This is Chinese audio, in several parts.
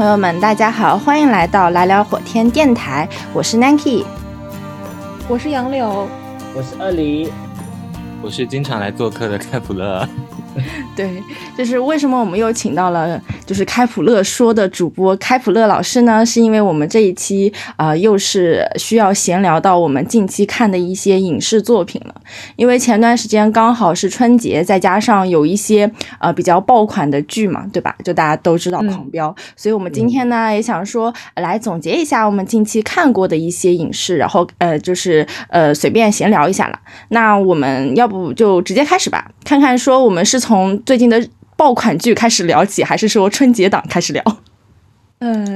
朋友们，大家好，欢迎来到来聊火天电台，我是 Nanki，我是杨柳，我是二黎，我是经常来做客的开普勒。对，就是为什么我们又请到了就是开普勒说的主播开普勒老师呢？是因为我们这一期啊，又是需要闲聊到我们近期看的一些影视作品了。因为前段时间刚好是春节，再加上有一些呃比较爆款的剧嘛，对吧？就大家都知道《狂飙》，所以我们今天呢也想说来总结一下我们近期看过的一些影视，然后呃就是呃随便闲聊一下了。那我们要不就直接开始吧，看看说我们是。从最近的爆款剧开始聊起，还是说春节档开始聊？呃，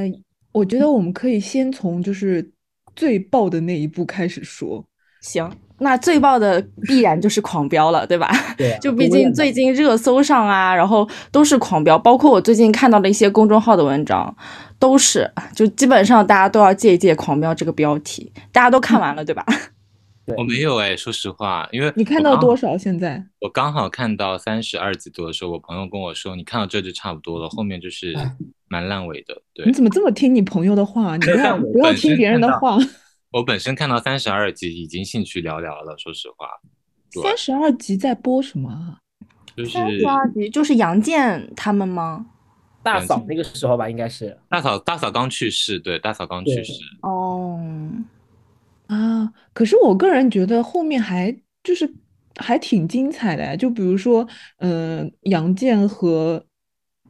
我觉得我们可以先从就是最爆的那一部开始说。行，那最爆的必然就是《狂飙》了，对吧？对，就毕竟最近热搜上啊，然后都是《狂飙》，包括我最近看到的一些公众号的文章，都是就基本上大家都要借一借《狂飙》这个标题。大家都看完了，对吧？我没有哎，说实话，因为你看到多少？现在我刚好看到三十二集多的时候，我朋友跟我说，你看到这就差不多了，后面就是 蛮烂尾的。对，你怎么这么听你朋友的话？你不要 不要听别人的话。我本身看到三十二集已经兴趣寥寥了，说实话。三十二集在播什么？就是三十二集就是杨建他们吗？大嫂那个时候吧，应该是大嫂，大嫂刚去世，对，大嫂刚去世。哦。啊，可是我个人觉得后面还就是还挺精彩的，就比如说，嗯，杨建和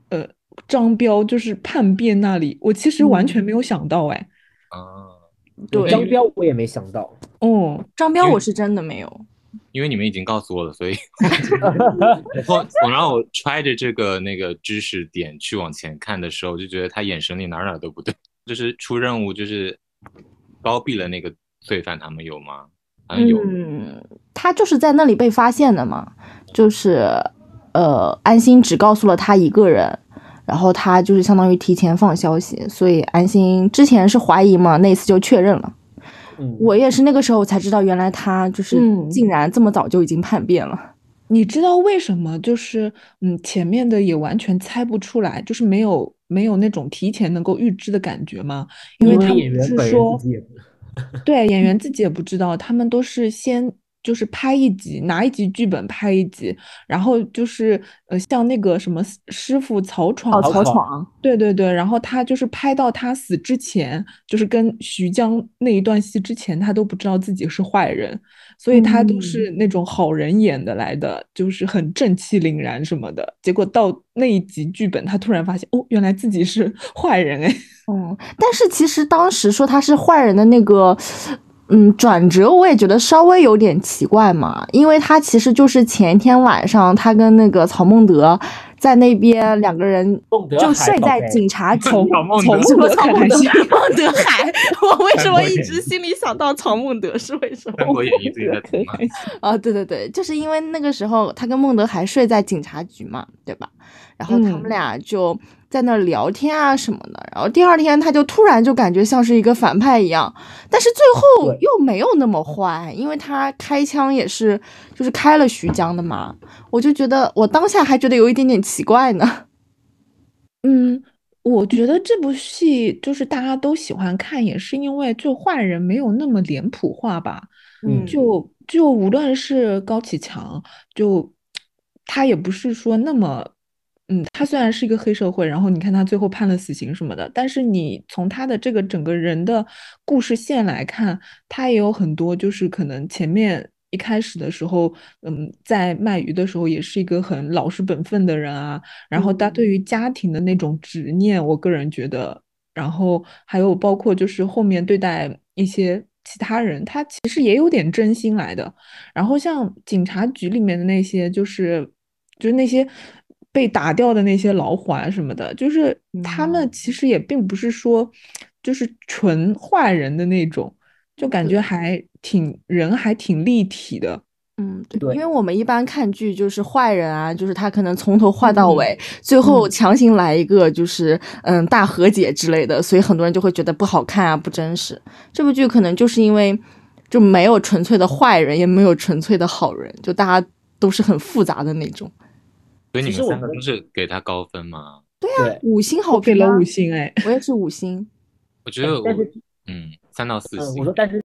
呃张彪就是叛变那里，我其实完全没有想到，哎，啊，对，张彪我也没想到，哦，张彪我是真的没有，因为你们已经告诉我了，所以 然后我然后我揣着这个那个知识点去往前看的时候，就觉得他眼神里哪哪都不对，就是出任务就是包庇了那个。罪犯他们有吗？嗯，他就是在那里被发现的嘛，就是呃，安心只告诉了他一个人，然后他就是相当于提前放消息，所以安心之前是怀疑嘛，那次就确认了。我也是那个时候才知道，原来他就是竟然这么早就已经叛变了。你知道为什么？就是嗯，前面的也完全猜不出来，就是没有没有那种提前能够预知的感觉吗？因为他是说。对，演员自己也不知道，他们都是先就是拍一集，拿一集剧本拍一集，然后就是呃，像那个什么师傅曹闯，曹闯，对对对，然后他就是拍到他死之前，就是跟徐江那一段戏之前，他都不知道自己是坏人。所以他都是那种好人演的来的，就是很正气凛然什么的。结果到那一集剧本，他突然发现，哦，原来自己是 坏人哎。嗯，但是其实当时说他是坏人的那个，嗯，转折我也觉得稍微有点奇怪嘛，因为他其实就是前一天晚上，他跟那个曹孟德。在那边两个人就睡在警察局，曹孟德什么曹孟德？孟德海，我为什么一直心里想到曹孟德？是为什么？我演一 对的可以啊，对对对，就是因为那个时候他跟孟德海睡在警察局嘛，对吧？然后他们俩就。在那聊天啊什么的，然后第二天他就突然就感觉像是一个反派一样，但是最后又没有那么坏，因为他开枪也是就是开了徐江的嘛，我就觉得我当下还觉得有一点点奇怪呢。嗯，我觉得这部戏就是大家都喜欢看，也是因为就坏人没有那么脸谱化吧。嗯，就就无论是高启强，就他也不是说那么，嗯，他虽然是一个黑社会，然后你看他最后判了死刑什么的，但是你从他的这个整个人的故事线来看，他也有很多就是可能前面。一开始的时候，嗯，在卖鱼的时候也是一个很老实本分的人啊。然后他对于家庭的那种执念，我个人觉得，然后还有包括就是后面对待一些其他人，他其实也有点真心来的。然后像警察局里面的那些，就是就是那些被打掉的那些老虎啊什么的，就是他们其实也并不是说就是纯坏人的那种。就感觉还挺人还挺立体的，嗯，对，因为我们一般看剧就是坏人啊，就是他可能从头坏到尾，最后强行来一个就是嗯大和解之类的，所以很多人就会觉得不好看啊，不真实。这部剧可能就是因为就没有纯粹的坏人，也没有纯粹的好人，就大家都是很复杂的那种。所以你们三个都是给他高分吗？对啊，五星好评，给了五星哎，我也是五星。我觉得，嗯。三到四星。我说，但是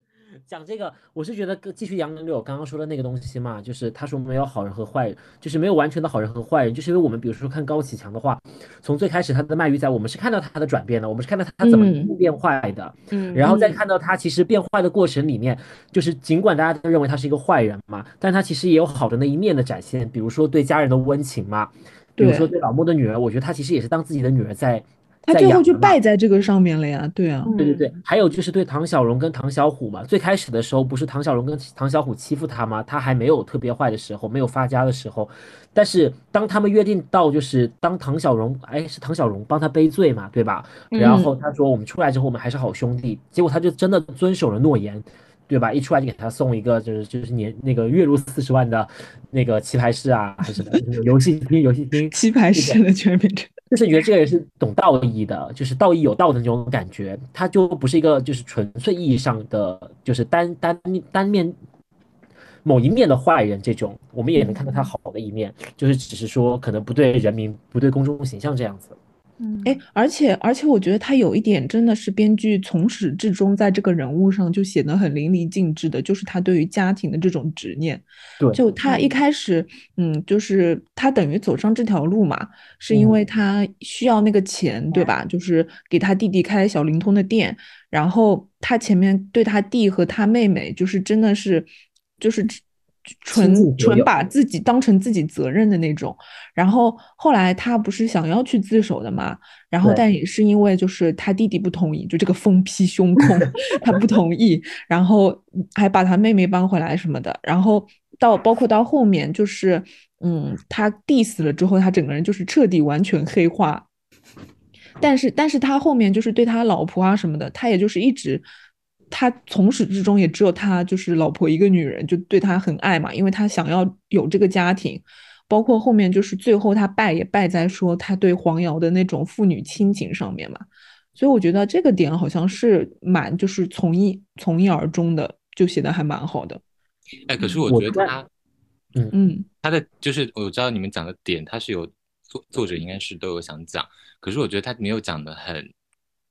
讲这个，我是觉得继续杨柳刚刚说的那个东西嘛，就是他说没有好人和坏人，就是没有完全的好人和坏人，就是因为我们比如说看高启强的话，从最开始他的卖鱼仔，我们是看到他的转变的，我们是看到他怎么变坏的，嗯，然后再看到他其实变坏的过程里面，就是尽管大家都认为他是一个坏人嘛，但他其实也有好的那一面的展现，比如说对家人的温情嘛，比如说对老莫的女儿，我觉得他其实也是当自己的女儿在。他最后就败在这个上面了呀，对啊，对对对，还有就是对唐小荣跟唐小虎嘛，最开始的时候不是唐小荣跟唐小虎欺负他吗？他还没有特别坏的时候，没有发家的时候，但是当他们约定到就是当唐小荣，哎，是唐小荣帮他背罪嘛，对吧？然后他说我们出来之后我们还是好兄弟，结果他就真的遵守了诺言，对吧？一出来就给他送一个就是就是年那个月入四十万的那个棋牌室啊，还是什 么游戏厅游戏厅 棋牌室的全名。就是觉得这个人是懂道义的，就是道义有道的那种感觉，他就不是一个就是纯粹意义上的就是单单单面某一面的坏人。这种我们也能看到他好的一面，就是只是说可能不对人民、不对公众形象这样子。嗯，哎，而且而且，我觉得他有一点真的是编剧从始至终在这个人物上就写得很淋漓尽致的，就是他对于家庭的这种执念。对，就他一开始，嗯，就是他等于走上这条路嘛，是因为他需要那个钱，对吧？就是给他弟弟开小灵通的店，然后他前面对他弟和他妹妹，就是真的是，就是。纯纯把自己当成自己责任的那种，然后后来他不是想要去自首的嘛，然后但也是因为就是他弟弟不同意，就这个疯批胸控他不同意，然后还把他妹妹搬回来什么的，然后到包括到后面就是嗯他弟死了之后，他整个人就是彻底完全黑化，但是但是他后面就是对他老婆啊什么的，他也就是一直。他从始至终也只有他，就是老婆一个女人，就对他很爱嘛，因为他想要有这个家庭，包括后面就是最后他败也败在说他对黄瑶的那种父女亲情上面嘛，所以我觉得这个点好像是蛮就是从一从一而终的，就写的还蛮好的。哎，可是我觉得他，嗯。嗯，他的就是我知道你们讲的点，他是有作作者应该是都有想讲，可是我觉得他没有讲的很，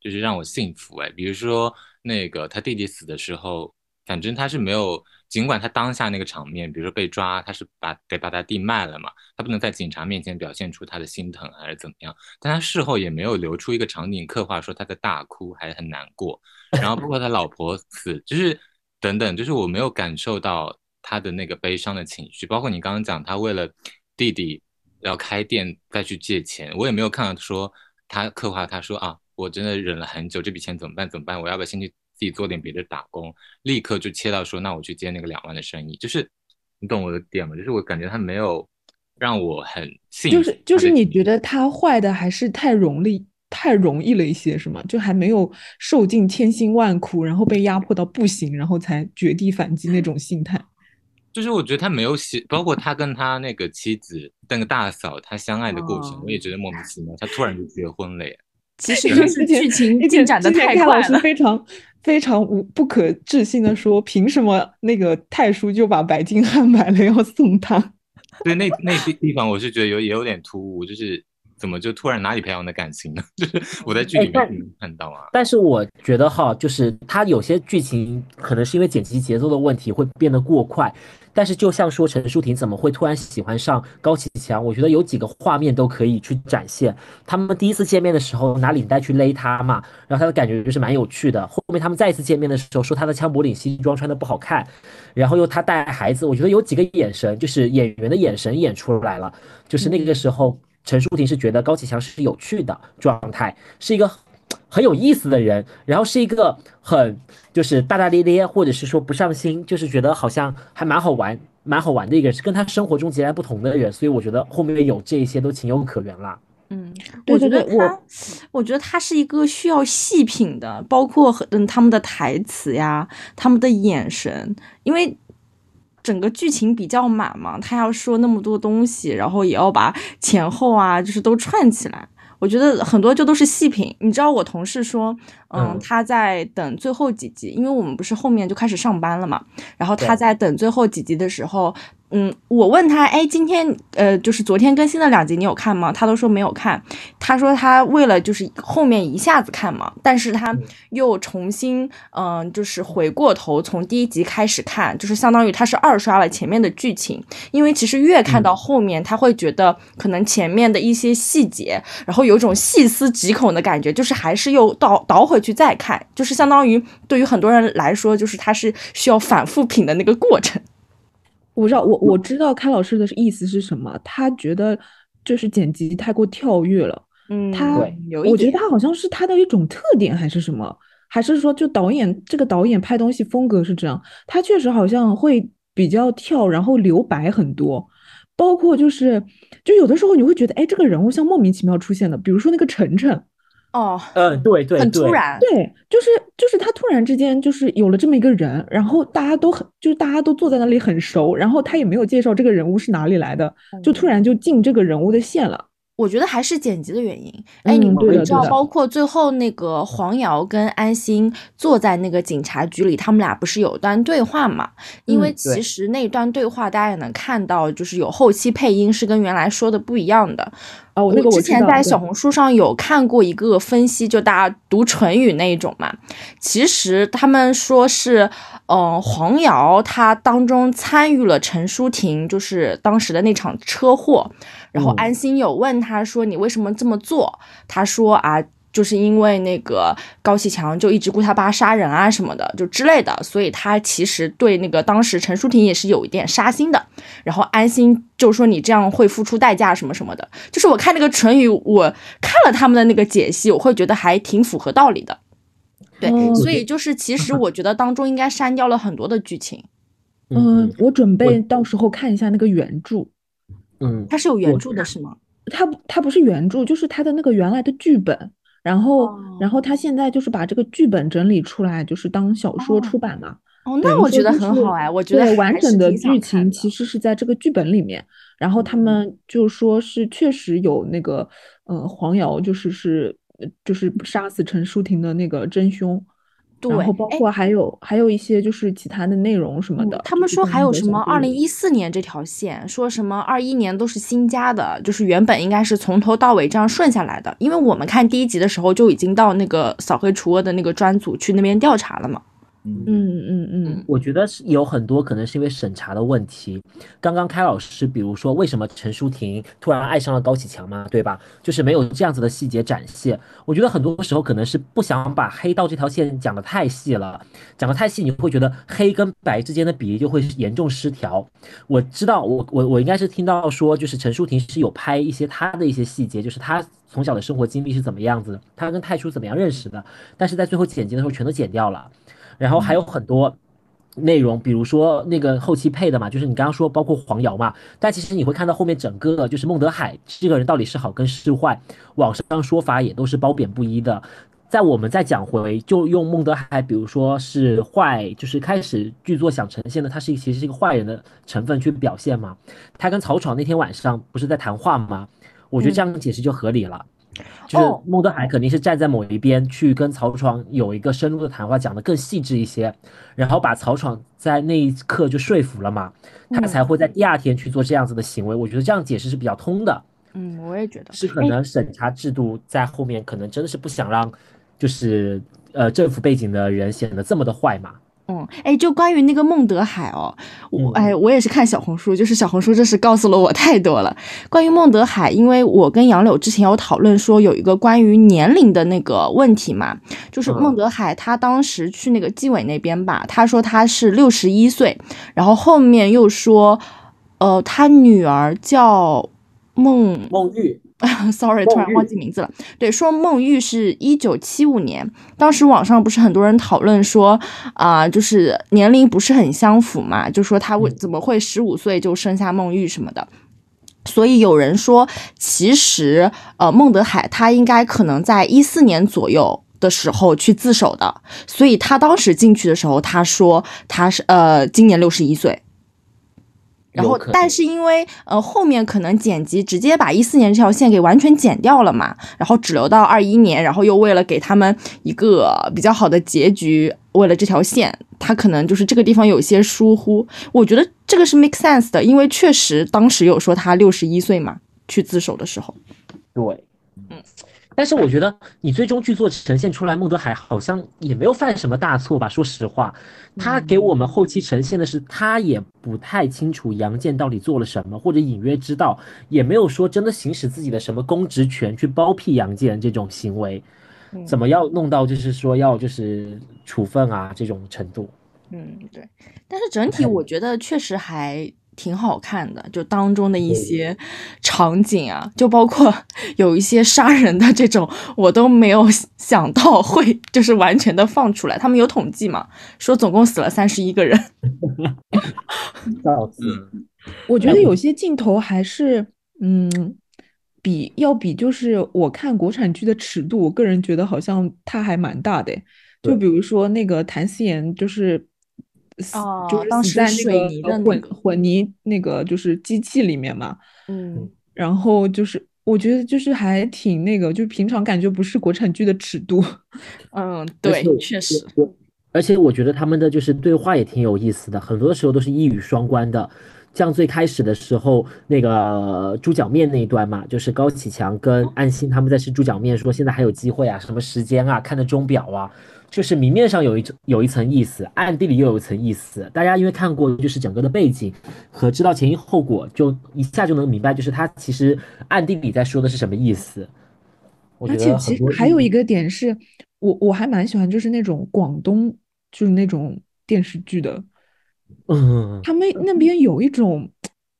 就是让我幸福哎，比如说。那个他弟弟死的时候，反正他是没有，尽管他当下那个场面，比如说被抓，他是把得把他弟卖了嘛，他不能在警察面前表现出他的心疼还是怎么样，但他事后也没有留出一个场景刻画说他在大哭还是很难过，然后包括他老婆死，就是等等，就是我没有感受到他的那个悲伤的情绪，包括你刚刚讲他为了弟弟要开店再去借钱，我也没有看到说他刻画他说啊。我真的忍了很久，这笔钱怎么办？怎么办？我要不要先去自己做点别的打工？立刻就切到说，那我去接那个两万的生意。就是你懂我的点吗？就是我感觉他没有让我很信，就是就是你觉得他坏的还是太容易太容易了一些，是吗？就还没有受尽千辛万苦，然后被压迫到不行，然后才绝地反击那种心态。就是我觉得他没有写，包括他跟他那个妻子那个大嫂他相爱的过程，我也觉得莫名其妙。他突然就结婚了耶。其实就是 剧情进展的太快了，非常非常无不可置信的说，凭什么那个太叔就把白金汉买了要送他？对，那那地地方我是觉得有也有点突兀，就是怎么就突然哪里培养的感情呢？就是我在剧里面看到啊。但是我觉得哈，就是他有些剧情可能是因为剪辑节奏的问题会变得过快。但是就像说陈淑婷怎么会突然喜欢上高启强？我觉得有几个画面都可以去展现。他们第一次见面的时候拿领带去勒他嘛，然后他的感觉就是蛮有趣的。后面他们再一次见面的时候说他的枪驳领西装穿的不好看，然后又他带孩子，我觉得有几个眼神就是演员的眼神演出来了，就是那个时候陈淑婷是觉得高启强是有趣的状态，是一个。很有意思的人，然后是一个很就是大大咧咧，或者是说不上心，就是觉得好像还蛮好玩、蛮好玩的一个人，是跟他生活中截然不同的人，所以我觉得后面有这些都情有可原啦。嗯，我觉得他，我觉得他是一个需要细品的，包括嗯他们的台词呀，他们的眼神，因为整个剧情比较满嘛，他要说那么多东西，然后也要把前后啊，就是都串起来。我觉得很多就都是细品，你知道我同事说，嗯，他在等最后几集，因为我们不是后面就开始上班了嘛，然后他在等最后几集的时候。嗯，我问他，哎，今天呃，就是昨天更新的两集，你有看吗？他都说没有看。他说他为了就是后面一下子看嘛，但是他又重新嗯，就是回过头从第一集开始看，就是相当于他是二刷了前面的剧情。因为其实越看到后面，他会觉得可能前面的一些细节，然后有种细思极恐的感觉，就是还是又倒倒回去再看，就是相当于对于很多人来说，就是他是需要反复品的那个过程。我知道，我我知道开老师的意思是什么。他觉得就是剪辑太过跳跃了。嗯，他，我觉得他好像是他的一种特点，还是什么？还是说就导演这个导演拍东西风格是这样？他确实好像会比较跳，然后留白很多。包括就是，就有的时候你会觉得，哎，这个人物像莫名其妙出现的，比如说那个晨晨。哦，嗯，对对，很突然，对，就是就是他突然之间就是有了这么一个人，然后大家都很，就是大家都坐在那里很熟，然后他也没有介绍这个人物是哪里来的，就突然就进这个人物的线了。我觉得还是剪辑的原因。哎，你们知道，包括最后那个黄瑶跟安心坐在那个警察局里，他们俩不是有段对话嘛？因为其实那段对话大家也能看到，就是有后期配音是跟原来说的不一样的。哦，我之前在小红书上有看过一个分析，就大家读唇语那一种嘛。其实他们说是，嗯，黄瑶她当中参与了陈淑婷，就是当时的那场车祸。然后安心有问他说：“你为什么这么做？”他说：“啊。”就是因为那个高启强就一直雇他爸杀人啊什么的，就之类的，所以他其实对那个当时陈淑婷也是有一点杀心的。然后安心就说你这样会付出代价什么什么的。就是我看那个唇语，我看了他们的那个解析，我会觉得还挺符合道理的。对，所以就是其实我觉得当中应该删掉了很多的剧情。嗯，我准备到时候看一下那个原著。嗯，它是有原著的是吗？它它不是原著，就是它的那个原来的剧本。然后，然后他现在就是把这个剧本整理出来，就是当小说出版嘛。哦，那我觉得很好哎，我觉得完整的剧情其实是在这个剧本里面。然后他们就说是确实有那个，呃，黄瑶就是是就是杀死陈淑婷的那个真凶。然后包括还有还有一些就是其他的内容什么的，他们说还有什么二零一四年这条线，说什么二一年都是新加的，就是原本应该是从头到尾这样顺下来的，因为我们看第一集的时候就已经到那个扫黑除恶的那个专组去那边调查了嘛。嗯嗯嗯，我觉得是有很多可能是因为审查的问题。刚刚开老师，比如说为什么陈淑婷突然爱上了高启强嘛，对吧？就是没有这样子的细节展现。我觉得很多时候可能是不想把黑道这条线讲得太细了，讲得太细你会觉得黑跟白之间的比例就会严重失调。我知道，我我我应该是听到说，就是陈淑婷是有拍一些她的一些细节，就是她从小的生活经历是怎么样子，她跟太叔怎么样认识的，但是在最后剪辑的时候全都剪掉了。然后还有很多内容，比如说那个后期配的嘛，就是你刚刚说包括黄瑶嘛，但其实你会看到后面整个就是孟德海这个人到底是好跟是坏，网上说法也都是褒贬不一的。在我们再讲回，就用孟德海，比如说是坏，就是开始剧作想呈现的，他是其实是一个坏人的成分去表现嘛。他跟曹闯那天晚上不是在谈话吗？我觉得这样解释就合理了。就是孟德海肯定是站在某一边去跟曹闯有一个深入的谈话，讲的更细致一些，然后把曹闯在那一刻就说服了嘛，他才会在第二天去做这样子的行为。我觉得这样解释是比较通的。嗯，我也觉得是可能审查制度在后面，可能真的是不想让，就是呃政府背景的人显得这么的坏嘛。嗯，哎，就关于那个孟德海哦，我哎，我也是看小红书，就是小红书这是告诉了我太多了。关于孟德海，因为我跟杨柳之前有讨论说有一个关于年龄的那个问题嘛，就是孟德海他当时去那个纪委那边吧，他说他是六十一岁，然后后面又说，呃，他女儿叫孟孟玉。Sorry，突然忘记名字了。对，说孟玉是一九七五年，当时网上不是很多人讨论说啊，就是年龄不是很相符嘛，就说他为怎么会十五岁就生下孟玉什么的。所以有人说，其实呃，孟德海他应该可能在一四年左右的时候去自首的，所以他当时进去的时候，他说他是呃今年六十一岁。然后，但是因为呃后面可能剪辑直接把一四年这条线给完全剪掉了嘛，然后只留到二一年，然后又为了给他们一个比较好的结局，为了这条线，他可能就是这个地方有些疏忽。我觉得这个是 make sense 的，因为确实当时有说他六十一岁嘛，去自首的时候。对，嗯。但是我觉得你最终剧作呈现出来，孟德海好像也没有犯什么大错吧？说实话，他给我们后期呈现的是，他也不太清楚杨建到底做了什么，或者隐约知道，也没有说真的行使自己的什么公职权去包庇杨建这种行为，怎么要弄到就是说要就是处分啊这种程度？嗯，对。但是整体我觉得确实还。挺好看的，就当中的一些场景啊，就包括 有一些杀人的这种，我都没有想到 会就是完全的放出来。他们有统计嘛，说总共死了三十一个人。嗯，我觉得有些镜头还是，嗯，比要比就是我看国产剧的尺度，我个人觉得好像它还蛮大的。就比如说那个谭思妍，就是。死就是死在那个混混泥那个就是机器里面嘛，嗯，然后就是我觉得就是还挺那个，就平常感觉不是国产剧的尺度，嗯，对，确实，而且我觉得他们的就是对话也挺有意思的，很多时候都是一语双关的，像最开始的时候那个猪脚面那一段嘛，就是高启强跟安心他们在吃猪脚面，说现在还有机会啊，什么时间啊，看的钟表啊。就是明面上有一有一层意思，暗地里又有一层意思。大家因为看过就是整个的背景和知道前因后果，就一下就能明白，就是他其实暗地里在说的是什么意思。而且其实还有一个点是，我我还蛮喜欢就是那种广东就是那种电视剧的，嗯，他们那边有一种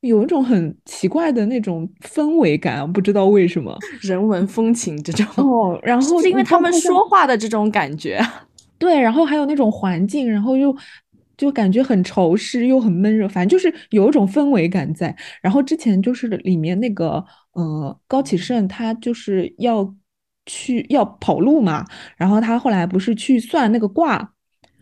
有一种很奇怪的那种氛围感，不知道为什么人文风情这种哦，然后是因为他们说话的这种感觉。对，然后还有那种环境，然后又就感觉很潮湿，又很闷热，反正就是有一种氛围感在。然后之前就是里面那个呃高启盛，他就是要去要跑路嘛，然后他后来不是去算那个卦。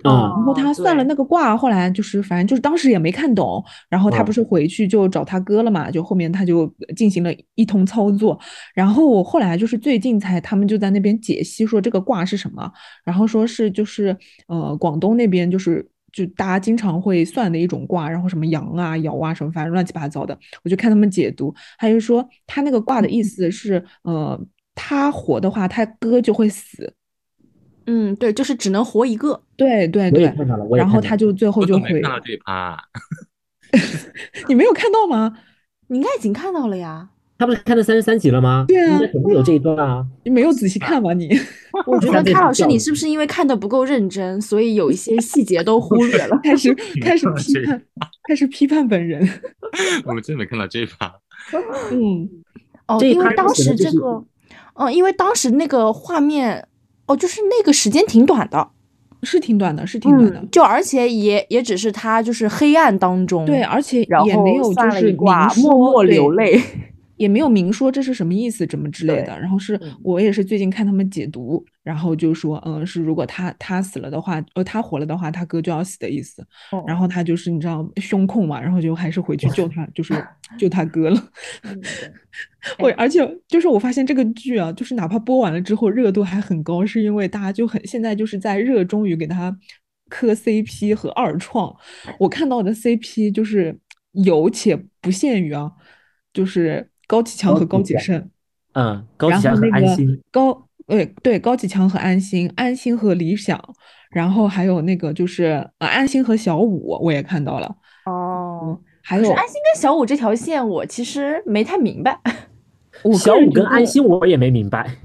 啊，然后他算了那个卦，后来就是反正就是当时也没看懂，然后他不是回去就找他哥了嘛，就后面他就进行了一通操作，然后我后来就是最近才他们就在那边解析说这个卦是什么，然后说是就是呃广东那边就是就大家经常会算的一种卦，然后什么阳啊爻啊什么反正乱七八糟的，我就看他们解读，他就说他那个卦的意思是呃他活的话他哥就会死。嗯，对，就是只能活一个。对对对，然后他就最后就会看到这一趴，你没有看到吗？你应该已经看到了呀。他不是看到三十三集了吗？对啊，肯定有这一段啊。你没有仔细看吧？你？我觉得卡老师，你是不是因为看的不够认真，所以有一些细节都忽略了？开始开始批判，开始批判本人。我们真没看到这一趴。嗯，哦，因为当时这个，嗯，因为当时那个画面。哦，就是那个时间挺短的，是挺短的，是挺短的。就而且也也只是他就是黑暗当中，对，而且也没有就是默默流泪。也没有明说这是什么意思，怎么之类的。然后是我也是最近看他们解读，然后就说，嗯，是如果他他死了的话，呃，他活了的话，他哥就要死的意思。然后他就是你知道胸控嘛，然后就还是回去救他，就是 救他哥了。我而且就是我发现这个剧啊，就是哪怕播完了之后热度还很高，是因为大家就很现在就是在热衷于给他磕 CP 和二创。我看到的 CP 就是有且不限于啊。就是高启强和高启盛，嗯，高启强和安心，高对对高启强和安心，安心和理想，然后还有那个就是呃安心和小五，我也看到了哦，还有安心跟小五这条线，我其实没太明白。小五跟安心我也没明白，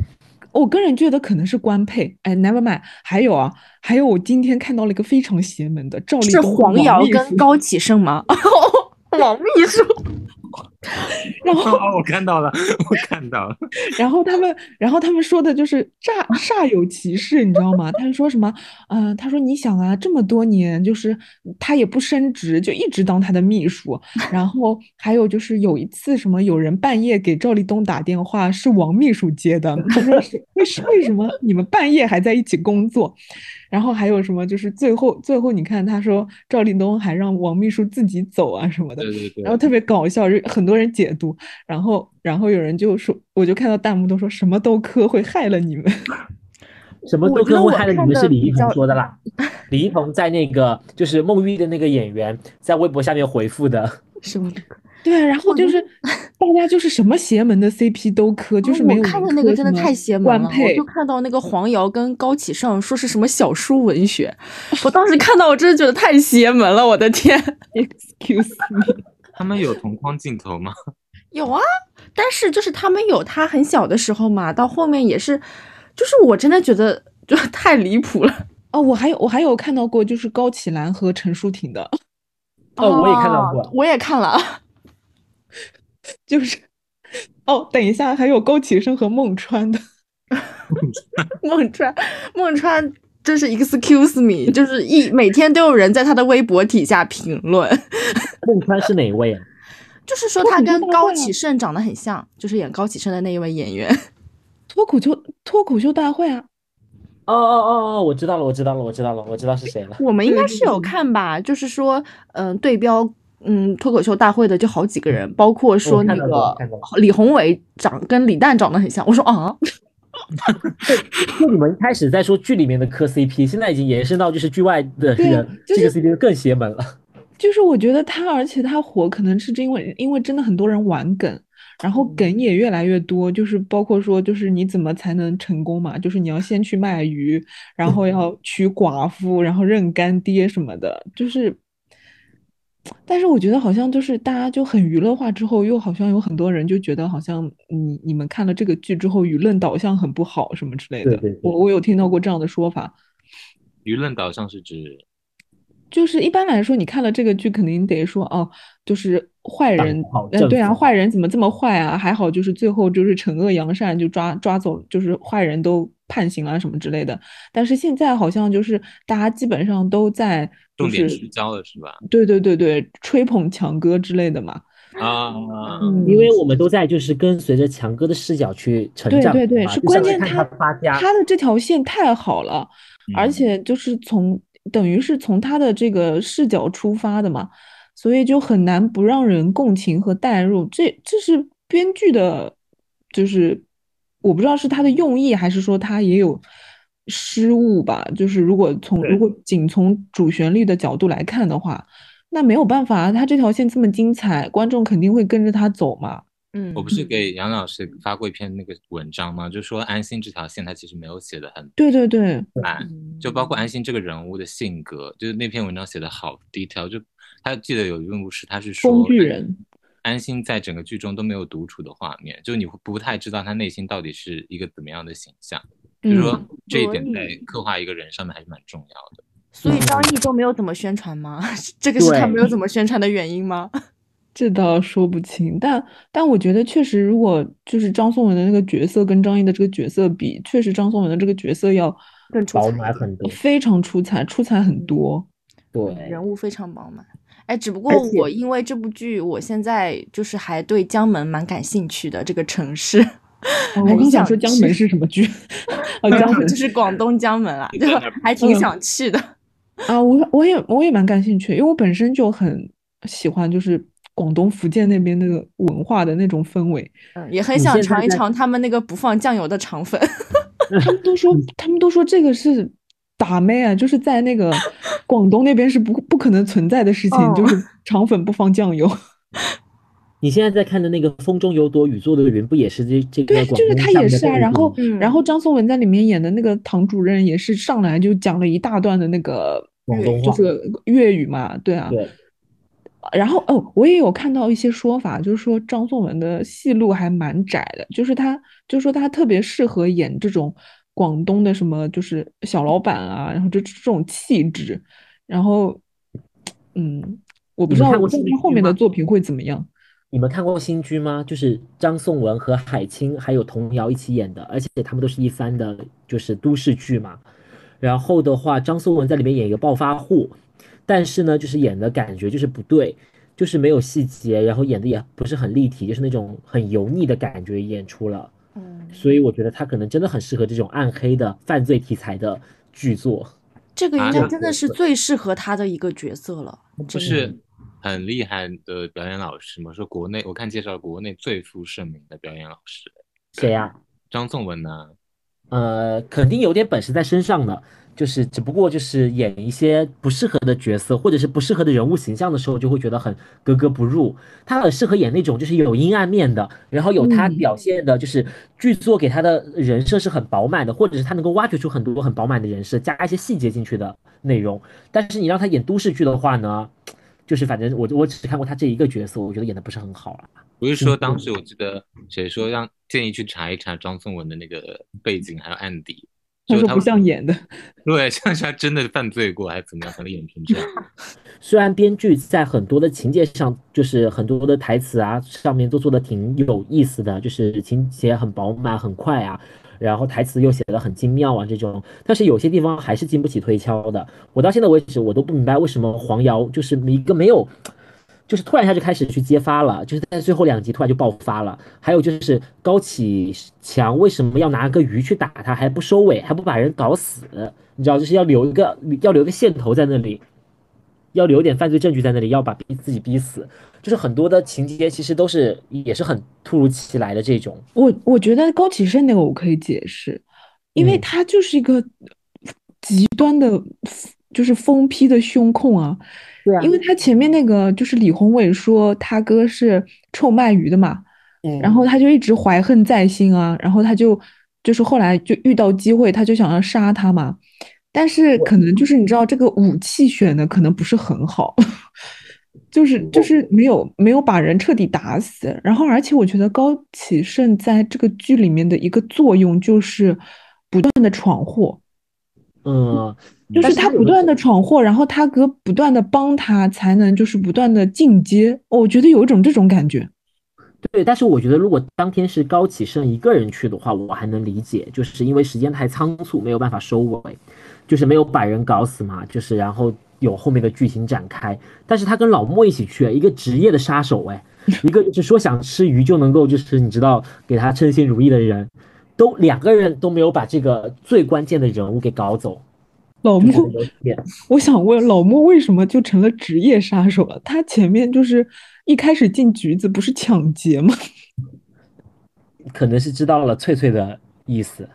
我个人觉得可能是官配。哎，Never mind。还有啊，还有我今天看到了一个非常邪门的赵丽是黄瑶跟高启盛吗？王秘书。然后 我看到了，我看到了。然后他们，然后他们说的就是煞煞有其事，你知道吗？他们说什么？嗯，他说你想啊，这么多年，就是他也不升职，就一直当他的秘书。然后还有就是有一次什么，有人半夜给赵立东打电话，是王秘书接的。他说是为为什么你们半夜还在一起工作？然后还有什么？就是最后最后，你看他说赵立东还让王秘书自己走啊什么的，对对对，然后特别搞笑，就很多人解读，然后然后有人就说，我就看到弹幕都说什么都科会害了你们，什么都科会害了你们是李一桐说的啦，李一桐在那个就是孟玉的那个演员在微博下面回复的，什么？对啊，然后就是大家就是什么邪门的 CP 都磕，就是没有看的那个真的太邪门了。我就看到那个黄瑶跟高启盛说是什么小书文学，我当时看到我真的觉得太邪门了，我的天！Excuse me，他们有同框镜头吗？有啊，但是就是他们有他很小的时候嘛，到后面也是，就是我真的觉得就 太离谱了。哦，我还有我还有看到过就是高启兰和陈淑婷的，哦，我也看到过，我也看了。就是哦，等一下，还有高启盛和孟川的。孟川，孟川真是 excuse me，就是一每天都有人在他的微博底下评论。孟川是哪位啊？就是说他跟高启盛长得很像，就是演高启盛的那一位演员。脱口秀脱口秀大会啊！哦哦哦哦，我知道了，我知道了，我知道了，我知道是谁了。我们应该是有看吧？就是说，嗯，对标。嗯，脱口秀大会的就好几个人，包括说那个李宏伟长跟李诞长得很像。我说啊，就你们一开始在说剧里面的磕 CP，现在已经延伸到就是剧外的这个这个 CP 更邪门了。就是我觉得他，而且他火可能是因为因为真的很多人玩梗，然后梗也越来越多。就是包括说，就是你怎么才能成功嘛？就是你要先去卖鱼，然后要娶寡妇，然后认干爹什么的，就是。但是我觉得好像就是大家就很娱乐化之后，又好像有很多人就觉得好像你你们看了这个剧之后，舆论导向很不好什么之类的。我我有听到过这样的说法。舆论导向是指？就是一般来说，你看了这个剧，肯定得说哦，就是坏人，嗯，对啊，坏人怎么这么坏啊？还好就是最后就是惩恶扬善，就抓抓走，就是坏人都判刑了什么之类的。但是现在好像就是大家基本上都在。重点聚焦了是吧？对对对对，吹捧强哥之类的嘛。啊，因为我们都在就是跟随着强哥的视角去成长。对对对，是关键他他的这条线太好了，而且就是从等于是从他的这个视角出发的嘛，所以就很难不让人共情和代入。这这是编剧的，就是我不知道是他的用意，还是说他也有。失误吧，就是如果从如果仅从主旋律的角度来看的话，那没有办法，他这条线这么精彩，观众肯定会跟着他走嘛。嗯，我不是给杨老师发过一篇那个文章吗？就说安心这条线他其实没有写的很对对对满，就包括安心这个人物的性格，就是那篇文章写的好 detail，。就他记得有一幕是他是说工具人安心在整个剧中都没有独处的画面，就你会不太知道他内心到底是一个怎么样的形象。就是说，这一点在刻画一个人上面还是蛮重要的。所以张译都没有怎么宣传吗？这个是他没有怎么宣传的原因吗？这倒说不清。但但我觉得确实，如果就是张颂文的那个角色跟张译的这个角色比，确实张颂文的这个角色要更饱满很多，非常出彩，出彩很多。对，人物非常饱满。哎，只不过我因为这部剧，我现在就是还对江门蛮感兴趣的这个城市。我刚想说江门是什么剧？哦，江门就是广东江门啊，就还挺想去的。啊，我我也我也蛮感兴趣，因为我本身就很喜欢，就是广东福建那边那个文化的那种氛围。嗯，也很想尝一尝他们那个不放酱油的肠粉。他们都说，他们都说这个是打妹啊，就是在那个广东那边是不不可能存在的事情，就是肠粉不放酱油。你现在在看的那个《风中有朵雨做的云》，不也是这这个？对，就是他也是啊。然后，然后张颂文在里面演的那个唐主任也是上来就讲了一大段的那个广东话，就是粤语嘛。对啊。对。然后哦，我也有看到一些说法，就是说张颂文的戏路还蛮窄的，就是他，就是说他特别适合演这种广东的什么，就是小老板啊，然后就这种气质。然后，嗯，我不知道我他后面的作品会怎么样。你们看过《新居》吗？就是张颂文和海清还有童瑶一起演的，而且他们都是一番的，就是都市剧嘛。然后的话，张颂文在里面演一个暴发户，但是呢，就是演的感觉就是不对，就是没有细节，然后演的也不是很立体，就是那种很油腻的感觉演出了。嗯，所以我觉得他可能真的很适合这种暗黑的犯罪题材的剧作。这个应该真的是最适合他的一个角色了。就是。很厉害的表演老师嘛？说国内我看介绍国内最负盛名的表演老师，谁呀？张颂文呢？呃，肯定有点本事在身上的，就是只不过就是演一些不适合的角色，或者是不适合的人物形象的时候，就会觉得很格格不入。他很适合演那种就是有阴暗面的，然后有他表现的，就是剧作给他的人设是很饱满的，或者是他能够挖掘出很多很饱满的人设，加一些细节进去的内容。但是你让他演都市剧的话呢？就是反正我我只看过他这一个角色，我觉得演的不是很好了。不是说当时我记得谁说让建议去查一查张颂文的那个背景还有案底，他说不像演的，对，像是他真的犯罪过还是怎么样才能演成这样？虽然编剧在很多的情节上，就是很多的台词啊上面都做的挺有意思的，就是情节很饱满很快啊。然后台词又写的很精妙啊，这种，但是有些地方还是经不起推敲的。我到现在为止，我都不明白为什么黄瑶就是一个没有，就是突然一下就开始去揭发了，就是在最后两集突然就爆发了。还有就是高启强为什么要拿个鱼去打他，还不收尾，还不把人搞死？你知道，就是要留一个要留个线头在那里，要留点犯罪证据在那里，要把逼自己逼死。就是很多的情节其实都是也是很突如其来的这种。我我觉得高启盛那个我可以解释，因为他就是一个极端的，就是疯批的胸控啊。对啊。因为他前面那个就是李宏伟说他哥是臭卖鱼的嘛，嗯，然后他就一直怀恨在心啊，然后他就就是后来就遇到机会，他就想要杀他嘛，但是可能就是你知道这个武器选的可能不是很好。就是就是没有没有把人彻底打死，然后而且我觉得高启盛在这个剧里面的一个作用就是不断的闯祸，嗯，就是他不断的闯祸，然后他哥不断的帮他，才能就是不断的进阶。我觉得有一种这种感觉。对，但是我觉得如果当天是高启盛一个人去的话，我还能理解，就是因为时间太仓促，没有办法收尾，就是没有把人搞死嘛，就是然后。有后面的剧情展开，但是他跟老莫一起去，一个职业的杀手，哎，一个就是说想吃鱼就能够，就是你知道给他称心如意的人，都两个人都没有把这个最关键的人物给搞走。老莫，我想问老莫为什么就成了职业杀手了？他前面就是一开始进局子不是抢劫吗？可能是知道了翠翠的意思。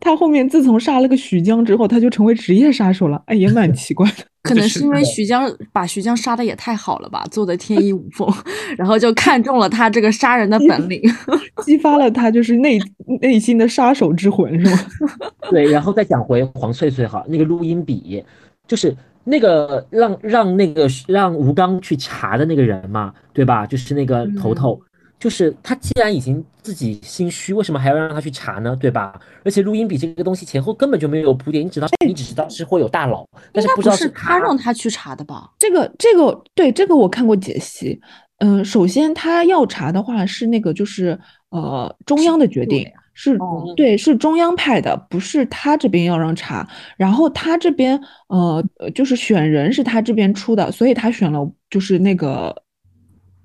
他后面自从杀了个徐江之后，他就成为职业杀手了，哎，也蛮奇怪的。可能是因为徐江把徐江杀的也太好了吧，做的天衣无缝，然后就看中了他这个杀人的本领，激发了他就是内内心的杀手之魂，是吗？对，然后再讲回黄翠翠哈，那个录音笔，就是那个让让那个让吴刚去查的那个人嘛，对吧？就是那个头头。就是他既然已经自己心虚，为什么还要让他去查呢？对吧？而且录音笔这个东西前后根本就没有铺垫，你只知道，你只知道是会有大佬，但是不知道是他让他去查的吧？这个这个对这个我看过解析。嗯，首先他要查的话是那个就是呃中央的决定，是对是中央派的，不是他这边要让查。然后他这边呃就是选人是他这边出的，所以他选了就是那个。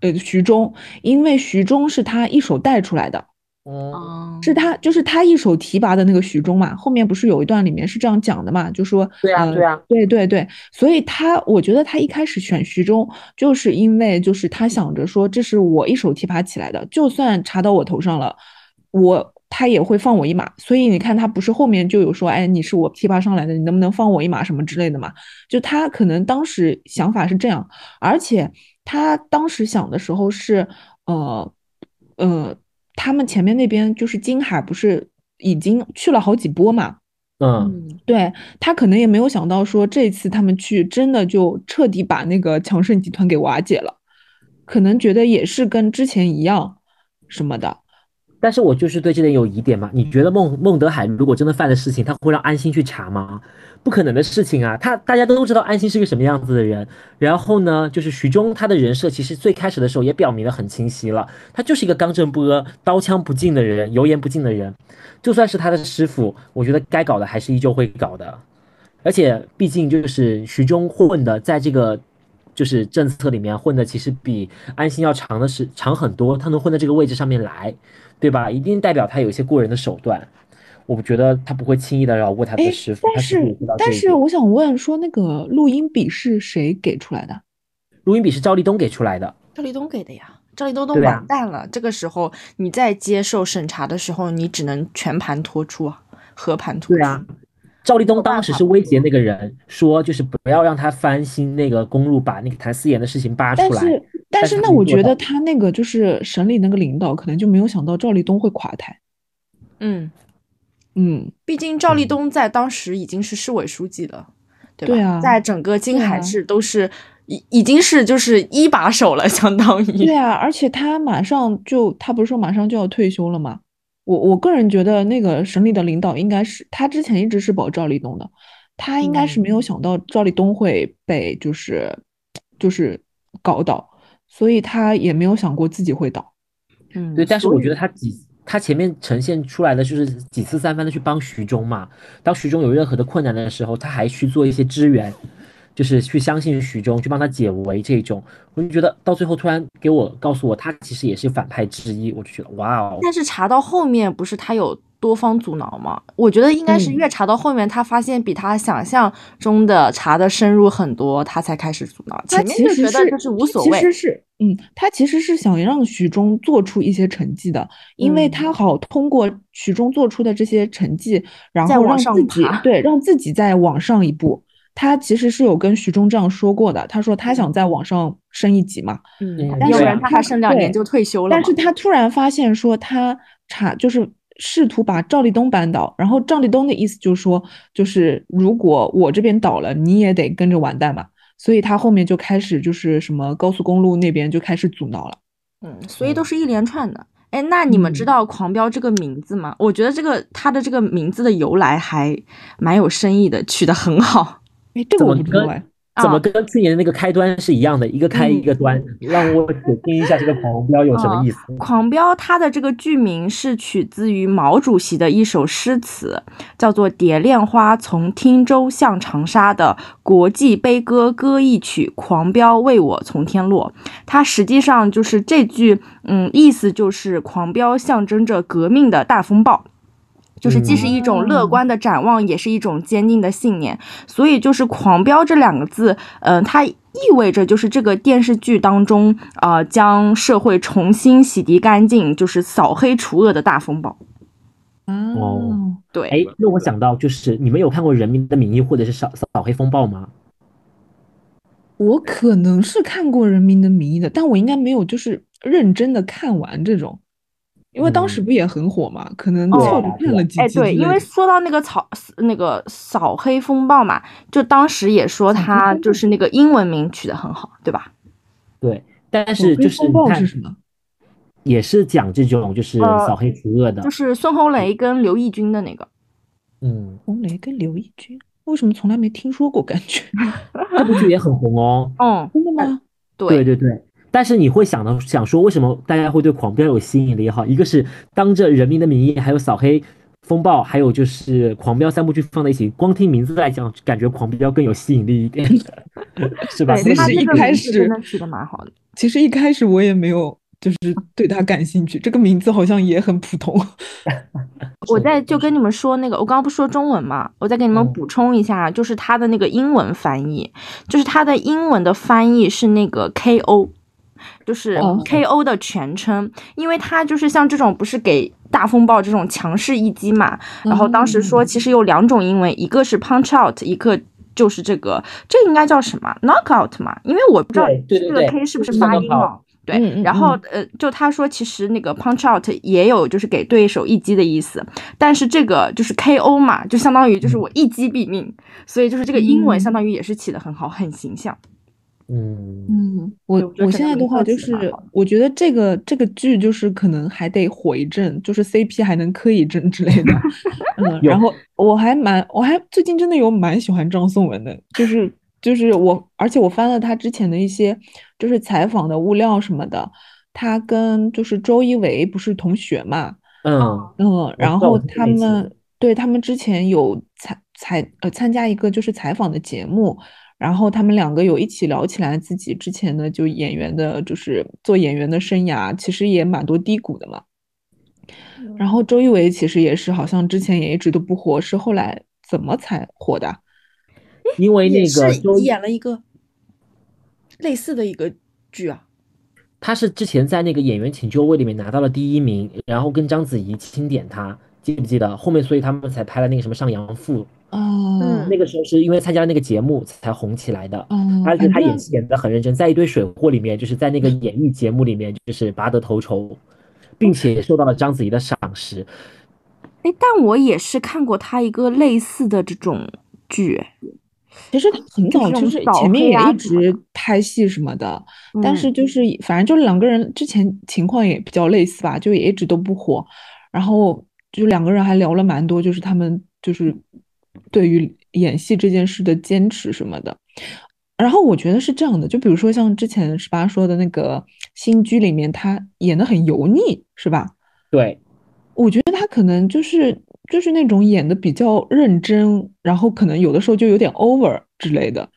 呃，徐忠，因为徐忠是他一手带出来的，哦，是他，就是他一手提拔的那个徐忠嘛。后面不是有一段里面是这样讲的嘛，就说，对啊，对啊，对对对，所以他，我觉得他一开始选徐忠，就是因为就是他想着说，这是我一手提拔起来的，就算查到我头上了，我他也会放我一马。所以你看，他不是后面就有说，哎，你是我提拔上来的，你能不能放我一马什么之类的嘛？就他可能当时想法是这样，而且。他当时想的时候是，呃，呃，他们前面那边就是金海不是已经去了好几波嘛？嗯，对他可能也没有想到说这次他们去真的就彻底把那个强盛集团给瓦解了，可能觉得也是跟之前一样什么的。但是我就是对这点有疑点嘛？你觉得孟孟德海如果真的犯了事情，他会让安心去查吗？不可能的事情啊！他大家都知道安心是个什么样子的人。然后呢，就是徐忠他的人设其实最开始的时候也表明的很清晰了，他就是一个刚正不阿、刀枪不进的人，油盐不进的人。就算是他的师傅，我觉得该搞的还是依旧会搞的。而且毕竟就是徐忠混的，在这个就是政策里面混的，其实比安心要长的是长很多。他能混到这个位置上面来。对吧？一定代表他有一些过人的手段，我觉得他不会轻易的饶过他的师傅。但是，但是我想问，说那个录音笔是谁给出来的？录音笔是赵立东给出来的。赵立东给的呀，赵立东都完蛋了。这个时候你在接受审查的时候，你只能全盘托出啊，和盘托出。对啊，赵立东当时是威胁那个人说，就是不要让他翻新那个公路，把那个谭思妍的事情扒出来。但是但是那我觉得他那个就是省里那个领导可能就没有想到赵立东会垮台。嗯嗯，毕竟赵立东在当时已经是市委书记了，对吧？对啊，在整个金海市都是已已经是就是一把手了，相当于。对啊，而且他马上就他不是说马上就要退休了吗？我我个人觉得那个省里的领导应该是他之前一直是保赵立东的，他应该是没有想到赵立东会被就是就是搞倒。所以他也没有想过自己会倒，嗯，对。但是我觉得他几他前面呈现出来的就是几次三番的去帮徐忠嘛。当徐忠有任何的困难的时候，他还去做一些支援，就是去相信徐忠，去帮他解围这种。我就觉得到最后突然给我告诉我，他其实也是反派之一，我就觉得哇哦。但是查到后面不是他有。多方阻挠嘛，我觉得应该是越查到后面，他发现比他想象中的查的深入很多，他才开始阻挠。前面就觉得就是无所谓。其实是，嗯，他其实是想让徐忠做出一些成绩的，因为他好通过徐忠做出的这些成绩，然后让自己对让自己再往上一步。他其实是有跟徐忠这样说过的，他说他想再往上升一级嘛。嗯，但是他还剩两年就退休了。但是他突然发现说他查就是。试图把赵立东扳倒，然后赵立东的意思就是说，就是如果我这边倒了，你也得跟着完蛋嘛。所以他后面就开始就是什么高速公路那边就开始阻挠了。嗯，所以都是一连串的。哎，那你们知道“狂飙”这个名字吗？我觉得这个它的这个名字的由来还蛮有深意的，取得很好。哎，这个我不知道哎。怎么跟去年的那个开端是一样的？一个开一个端，让我解听一下这个狂飙有什么意思？狂飙它的这个剧名是取自于毛主席的一首诗词，叫做《蝶恋花从汀州向长沙的国际悲歌歌一曲》，狂飙为我从天落。它实际上就是这句，嗯，意思就是狂飙象征着革命的大风暴。就是既是一种乐观的展望，也是一种坚定的信念。所以，就是“狂飙”这两个字，嗯，它意味着就是这个电视剧当中，呃，将社会重新洗涤干净，就是扫黑除恶的大风暴。哦，对。哎，那我想到，就是你们有看过《人民的名义》或者是扫扫黑风暴吗？我可能是看过《人民的名义》的，但我应该没有就是认真的看完这种。因为当时不也很火嘛，可能错着看了几集。哎，对，因为说到那个扫那个扫黑风暴嘛，就当时也说他就是那个英文名取得很好，对吧？对，但是就是风暴是什么？也是讲这种就是扫黑除恶的，就是孙红雷跟刘奕君的那个。嗯，红雷跟刘奕君为什么从来没听说过？感觉这部剧也很红哦。嗯，真的吗？对对对。但是你会想到想说，为什么大家会对《狂飙》有吸引力？哈，一个是当着《人民的名义》，还有《扫黑风暴》，还有就是《狂飙》三部剧放在一起，光听名字来讲，感觉《狂飙》更有吸引力一点，是吧？其实一开始真的取的蛮好的。其实一开始我也没有就是对他感兴趣，这个名字好像也很普通。我在就跟你们说那个，我刚刚不说中文嘛，我再给你们补充一下，就是他的那个英文翻译，就是他的英文的翻译是那个 K.O。就是 K.O. 的全称，因为它就是像这种不是给大风暴这种强势一击嘛。然后当时说其实有两种英文，一个是 punch out，一个就是这个，这应该叫什么 knockout 嘛？因为我不知道这个 K 是不是发音哦。对，然后呃，就他说其实那个 punch out 也有就是给对手一击的意思，但是这个就是 KO 嘛，就相当于就是我一击毙命，所以就是这个英文相当于也是起的很好，很形象。嗯嗯嗯，我我现在的话就是，我觉得这个这个剧就是可能还得火一阵，就是 CP 还能磕一阵之类的。嗯，然后我还蛮，我还最近真的有蛮喜欢张颂文的，就是就是我，而且我翻了他之前的一些就是采访的物料什么的，他跟就是周一围不是同学嘛，嗯嗯，然后他们对他们之前有采采呃参加一个就是采访的节目。然后他们两个有一起聊起来自己之前的就演员的，就是做演员的生涯，其实也蛮多低谷的嘛。然后周一围其实也是，好像之前也一直都不火，是后来怎么才火的？因为那个演了一个类似的一个剧啊。他是之前在那个演员请就位里面拿到了第一名，然后跟章子怡钦点他，记不记得？后面所以他们才拍了那个什么上阳赋。哦，那个时候是因为参加了那个节目才红起来的。哦，而且他演戏演得很认真，在一堆水货里面，就是在那个演艺节目里面，就是拔得头筹，并且受到了章子怡的赏识。哎，但我也是看过他一个类似的这种剧。其实他很早就是前面也一直拍戏什么的，但是就是反正就是两个人之前情况也比较类似吧，就也一直都不火。然后就两个人还聊了蛮多，就是他们就是。对于演戏这件事的坚持什么的，然后我觉得是这样的，就比如说像之前十八说的那个新居里面，他演的很油腻，是吧？对，我觉得他可能就是就是那种演的比较认真，然后可能有的时候就有点 over 之类的。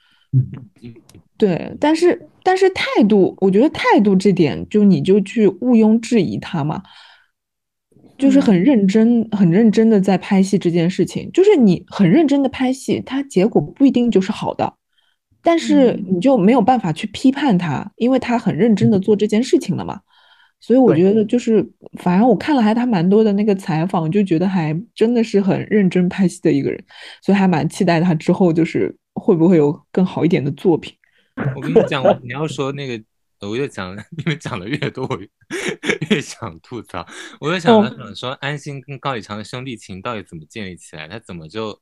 对，但是但是态度，我觉得态度这点，就你就去毋庸置疑他嘛。就是很认真、很认真的在拍戏这件事情，就是你很认真的拍戏，它结果不一定就是好的，但是你就没有办法去批判他，因为他很认真的做这件事情了嘛。所以我觉得就是，反正我看了还他蛮多的那个采访，就觉得还真的是很认真拍戏的一个人，所以还蛮期待他之后就是会不会有更好一点的作品。我跟你讲，你要说那个。我越讲，你们讲的越多，我越想吐槽。我就想，想说安心跟高以翔的兄弟情到底怎么建立起来？他怎么就，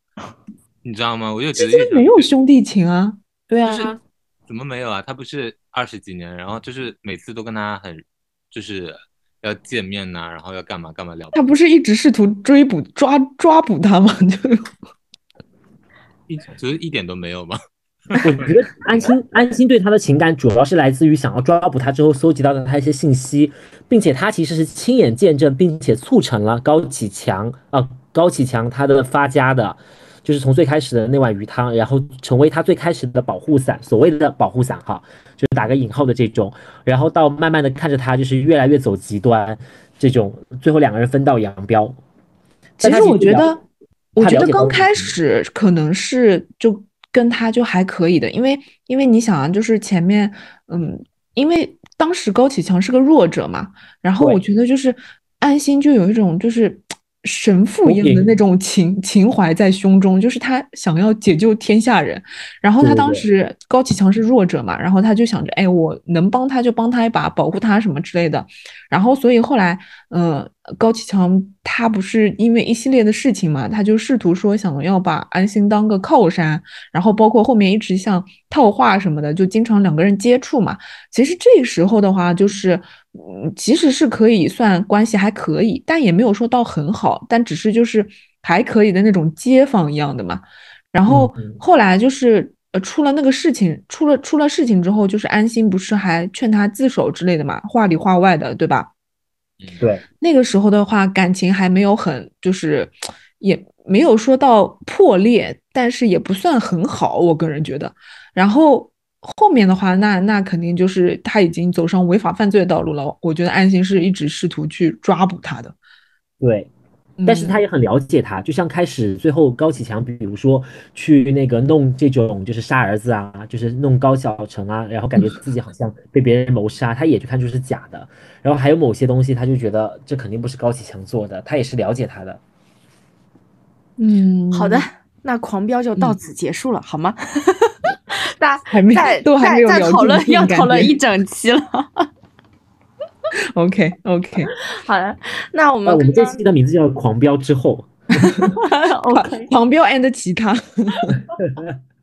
你知道吗？我就觉得没有兄弟情啊。对啊，怎么没有啊？他不是二十几年，然后就是每次都跟他很，就是要见面呐，然后要干嘛干嘛聊。他不是一直试图追捕抓抓捕他吗？就一就是一点都没有吗？我觉得安心安心对他的情感主要是来自于想要抓捕他之后搜集到的他一些信息，并且他其实是亲眼见证并且促成了高启强啊高启强他的发家的，就是从最开始的那碗鱼汤，然后成为他最开始的保护伞，所谓的保护伞哈，就是打个引号的这种，然后到慢慢的看着他就是越来越走极端，这种最后两个人分道扬镳。其实我觉得，我觉得刚开始可能是就。跟他就还可以的，因为因为你想啊，就是前面，嗯，因为当时高启强是个弱者嘛，然后我觉得就是安心就有一种就是。神父一样的那种情情怀在胸中，就是他想要解救天下人。然后他当时高启强是弱者嘛，然后他就想着，哎，我能帮他就帮他一把，保护他什么之类的。然后所以后来，呃，高启强他不是因为一系列的事情嘛，他就试图说想要把安心当个靠山，然后包括后面一直像套话什么的，就经常两个人接触嘛。其实这时候的话，就是。嗯，其实是可以算关系还可以，但也没有说到很好，但只是就是还可以的那种街坊一样的嘛。然后后来就是呃出了那个事情，出了出了事情之后，就是安心不是还劝他自首之类的嘛，话里话外的，对吧？对。那个时候的话，感情还没有很就是也没有说到破裂，但是也不算很好，我个人觉得。然后。后面的话，那那肯定就是他已经走上违法犯罪的道路了。我觉得安心是一直试图去抓捕他的，对，但是他也很了解他。就像开始最后高启强，比如说去那个弄这种就是杀儿子啊，就是弄高小成啊，然后感觉自己好像被别人谋杀，他也去看出是假的。然后还有某些东西，他就觉得这肯定不是高启强做的，他也是了解他的。嗯，好的。那狂飙就到此结束了，好吗？大家还没都还没有讨论，要讨论一整期了。OK OK，好了，那我们我们这期的名字叫《狂飙之后》。OK，狂飙 and 其他。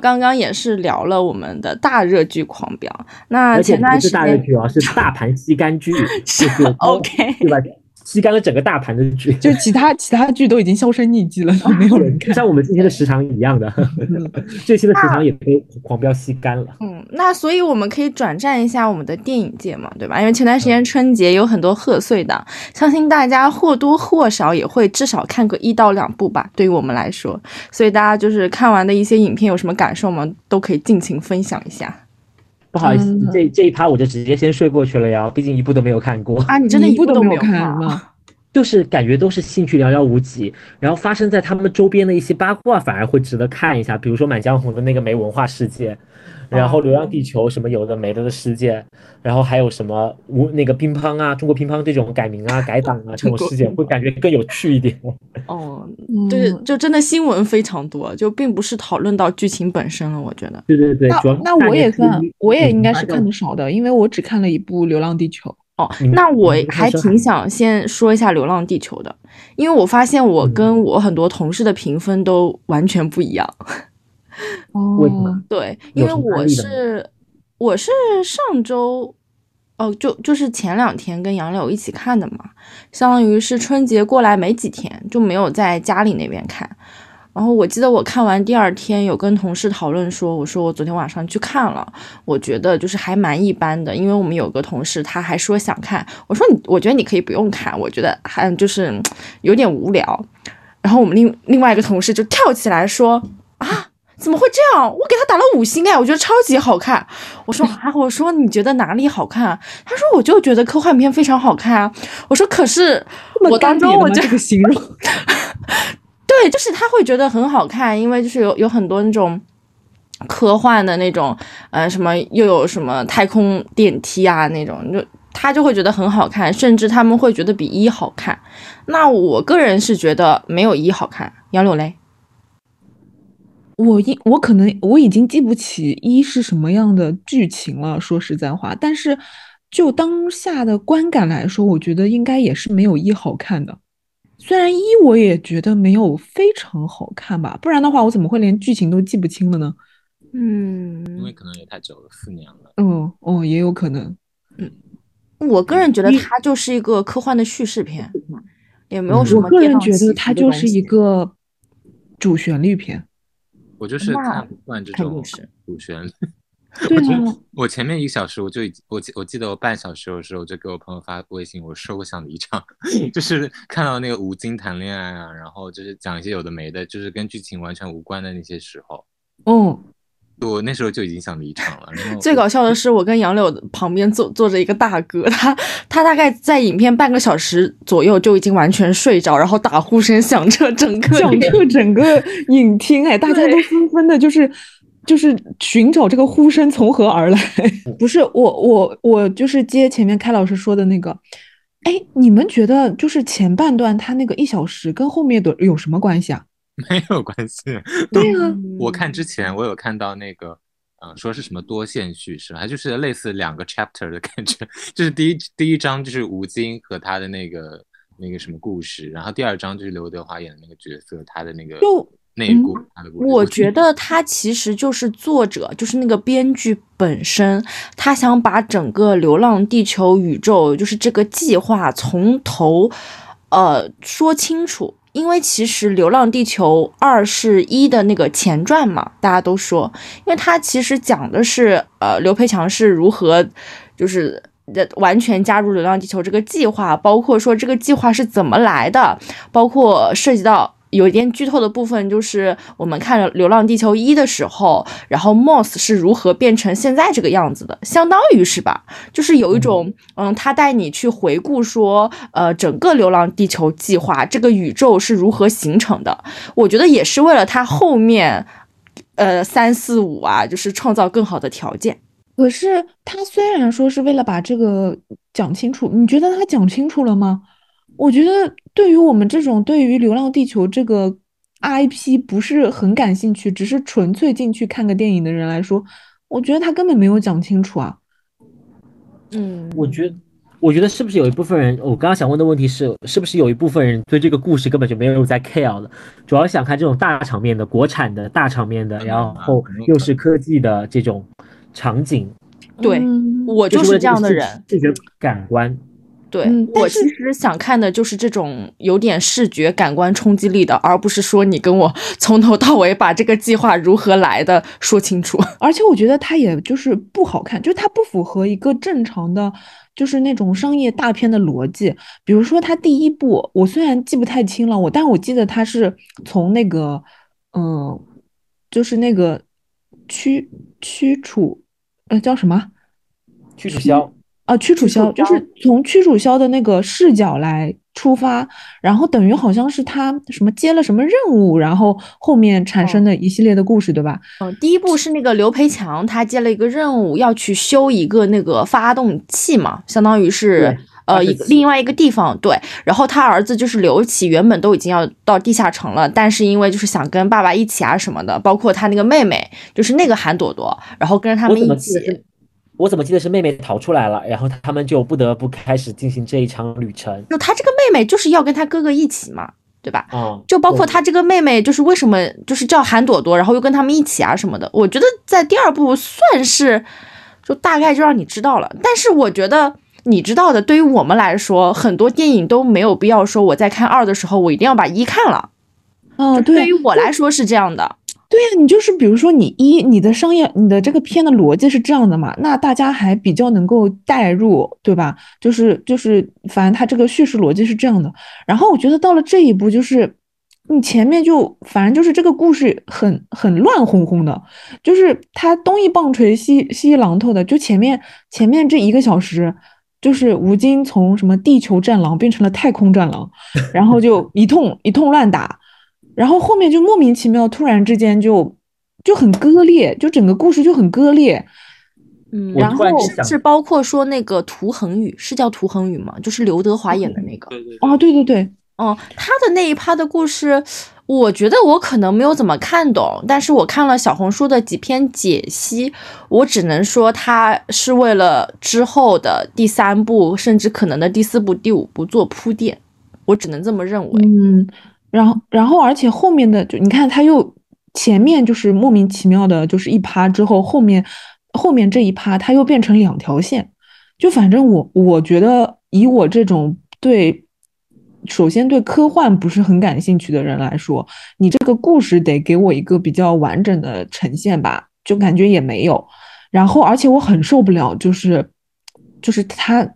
们刚刚也是聊了我们的大热剧《狂飙》，那前段时间大热剧啊，是大盘吸干剧，是 OK，对吧？吸干了整个大盘的剧，就其他其他剧都已经销声匿迹了，没有人看。像我们今天的时长一样的，这期的时长也被狂飙吸干了。嗯，那所以我们可以转战一下我们的电影界嘛，对吧？因为前段时间春节有很多贺岁档，相信大家或多或少也会至少看个一到两部吧。对于我们来说，所以大家就是看完的一些影片有什么感受吗？都可以尽情分享一下。不好意思，这这一趴我就直接先睡过去了呀，毕竟一部都没有看过啊！你真的一部都没有看吗？就是感觉都是兴趣寥寥无几，然后发生在他们周边的一些八卦反而会值得看一下，比如说《满江红》的那个没文化世界，然后《流浪地球》什么有的没的的世界，然后还有什么无那个乒乓啊，中国乒乓这种改名啊、改档啊这种事件，会感觉更有趣一点。哦，对，就真的新闻非常多，就并不是讨论到剧情本身了。我觉得，对对对，那那我也算，我也应该是看的少的，因为我只看了一部《流浪地球》。哦，那我还挺想先说一下《流浪地球》的，因为我发现我跟我很多同事的评分都完全不一样。哦，对，因为我是我是上周，哦，就就是前两天跟杨柳一起看的嘛，相当于是春节过来没几天，就没有在家里那边看。然后我记得我看完第二天有跟同事讨论说，我说我昨天晚上去看了，我觉得就是还蛮一般的，因为我们有个同事他还说想看，我说你我觉得你可以不用看，我觉得还就是有点无聊。然后我们另另外一个同事就跳起来说啊，怎么会这样？我给他打了五星哎，我觉得超级好看。我说啊，我说你觉得哪里好看？他说我就觉得科幻片非常好看啊。我说可是我当中我这个形容。对，就是他会觉得很好看，因为就是有有很多那种科幻的那种，呃，什么又有什么太空电梯啊那种，就他就会觉得很好看，甚至他们会觉得比一好看。那我个人是觉得没有一好看。杨柳雷，我一我可能我已经记不起一是什么样的剧情了，说实在话，但是就当下的观感来说，我觉得应该也是没有一好看的。虽然一我也觉得没有非常好看吧，不然的话我怎么会连剧情都记不清了呢？嗯，因为可能也太久了，四年了。嗯哦，也有可能。嗯，我个人觉得它就是一个科幻的叙事片，也没有什么。我个人觉得它就是一个主旋律片。我就是看不惯这种主旋律。对啊，我前面一个小时我就已我记我记得我半小时的时候就给我朋友发微信，我说我想离场，就是看到那个吴京谈恋爱啊，然后就是讲一些有的没的，就是跟剧情完全无关的那些时候，嗯，我那时候就已经想离场了。然后最搞笑的是，我跟杨柳旁边坐坐着一个大哥，他他大概在影片半个小时左右就已经完全睡着，然后打呼声响彻整个响彻整个影厅，哎，大家都纷纷的就是。就是寻找这个呼声从何而来？不是我，我，我就是接前面开老师说的那个。哎，你们觉得就是前半段他那个一小时跟后面的有什么关系啊？没有关系。对啊，我看之前我有看到那个，嗯，说是什么多线叙事，它就是类似两个 chapter 的感觉。就是第一第一章就是吴京和他的那个那个什么故事，然后第二章就是刘德华演的那个角色，他的那个。我觉得他其实就是作者，就是那个编剧本身，他想把整个《流浪地球》宇宙，就是这个计划从头，呃，说清楚。因为其实《流浪地球二》是一的那个前传嘛，大家都说，因为它其实讲的是，呃，刘培强是如何，就是完全加入《流浪地球》这个计划，包括说这个计划是怎么来的，包括涉及到。有一点剧透的部分，就是我们看《流浪地球一》的时候，然后 Moss 是如何变成现在这个样子的，相当于是吧？就是有一种，嗯，他带你去回顾说，呃，整个《流浪地球》计划这个宇宙是如何形成的。我觉得也是为了他后面，呃，三四五啊，就是创造更好的条件。可是他虽然说是为了把这个讲清楚，你觉得他讲清楚了吗？我觉得对于我们这种对于《流浪地球》这个 IP 不是很感兴趣，只是纯粹进去看个电影的人来说，我觉得他根本没有讲清楚啊。嗯，我觉得，我觉得是不是有一部分人，我刚刚想问的问题是，是不是有一部分人对这个故事根本就没有在 care 的，主要想看这种大场面的、国产的大场面的，然后又是科技的这种场景。对我就是这样的人，视觉感官。对我其实想看的就是这种有点视觉感官冲击力的，而不是说你跟我 从头到尾把这个计划如何来的说清楚。而且我觉得它也就是不好看，就是它不符合一个正常的，就是那种商业大片的逻辑。比如说它第一部，我虽然记不太清了，我但我记得它是从那个，嗯，就是那个驱驱楚，呃，叫什么？驱楚萧。啊，屈楚萧就是从屈楚萧的那个视角来出发，然后等于好像是他什么接了什么任务，然后后面产生的一系列的故事，对吧？嗯，第一部是那个刘培强，他接了一个任务，要去修一个那个发动器嘛，相当于是呃一个另外一个地方。对，然后他儿子就是刘启，原本都已经要到地下城了，但是因为就是想跟爸爸一起啊什么的，包括他那个妹妹，就是那个韩朵朵，然后跟着他们一起。我怎么记得是妹妹逃出来了，然后他们就不得不开始进行这一场旅程。就他这个妹妹就是要跟他哥哥一起嘛，对吧？啊，就包括他这个妹妹，就是为什么就是叫韩朵朵，然后又跟他们一起啊什么的。我觉得在第二部算是就大概就让你知道了，但是我觉得你知道的，对于我们来说，很多电影都没有必要说我在看二的时候我一定要把一看了。嗯，对于我来说是这样的。对呀，你就是比如说你一你的商业，你的这个片的逻辑是这样的嘛，那大家还比较能够代入，对吧？就是就是，反正他这个叙事逻辑是这样的。然后我觉得到了这一步，就是你前面就反正就是这个故事很很乱哄哄的，就是他东一棒槌西西一榔头的。就前面前面这一个小时，就是吴京从什么地球战狼变成了太空战狼，然后就一通一通乱打。然后后面就莫名其妙，突然之间就就很割裂，就整个故事就很割裂。嗯，然后是包括说那个涂恒宇是叫涂恒宇吗？就是刘德华演的那个。对对。哦，对对对，哦，他的那一趴的故事，我觉得我可能没有怎么看懂，但是我看了小红书的几篇解析，我只能说他是为了之后的第三部，甚至可能的第四部、第五部做铺垫，我只能这么认为。嗯。然后，然后，而且后面的就你看，他又前面就是莫名其妙的，就是一趴之后，后面后面这一趴他又变成两条线，就反正我我觉得以我这种对，首先对科幻不是很感兴趣的人来说，你这个故事得给我一个比较完整的呈现吧，就感觉也没有。然后，而且我很受不了，就是就是他。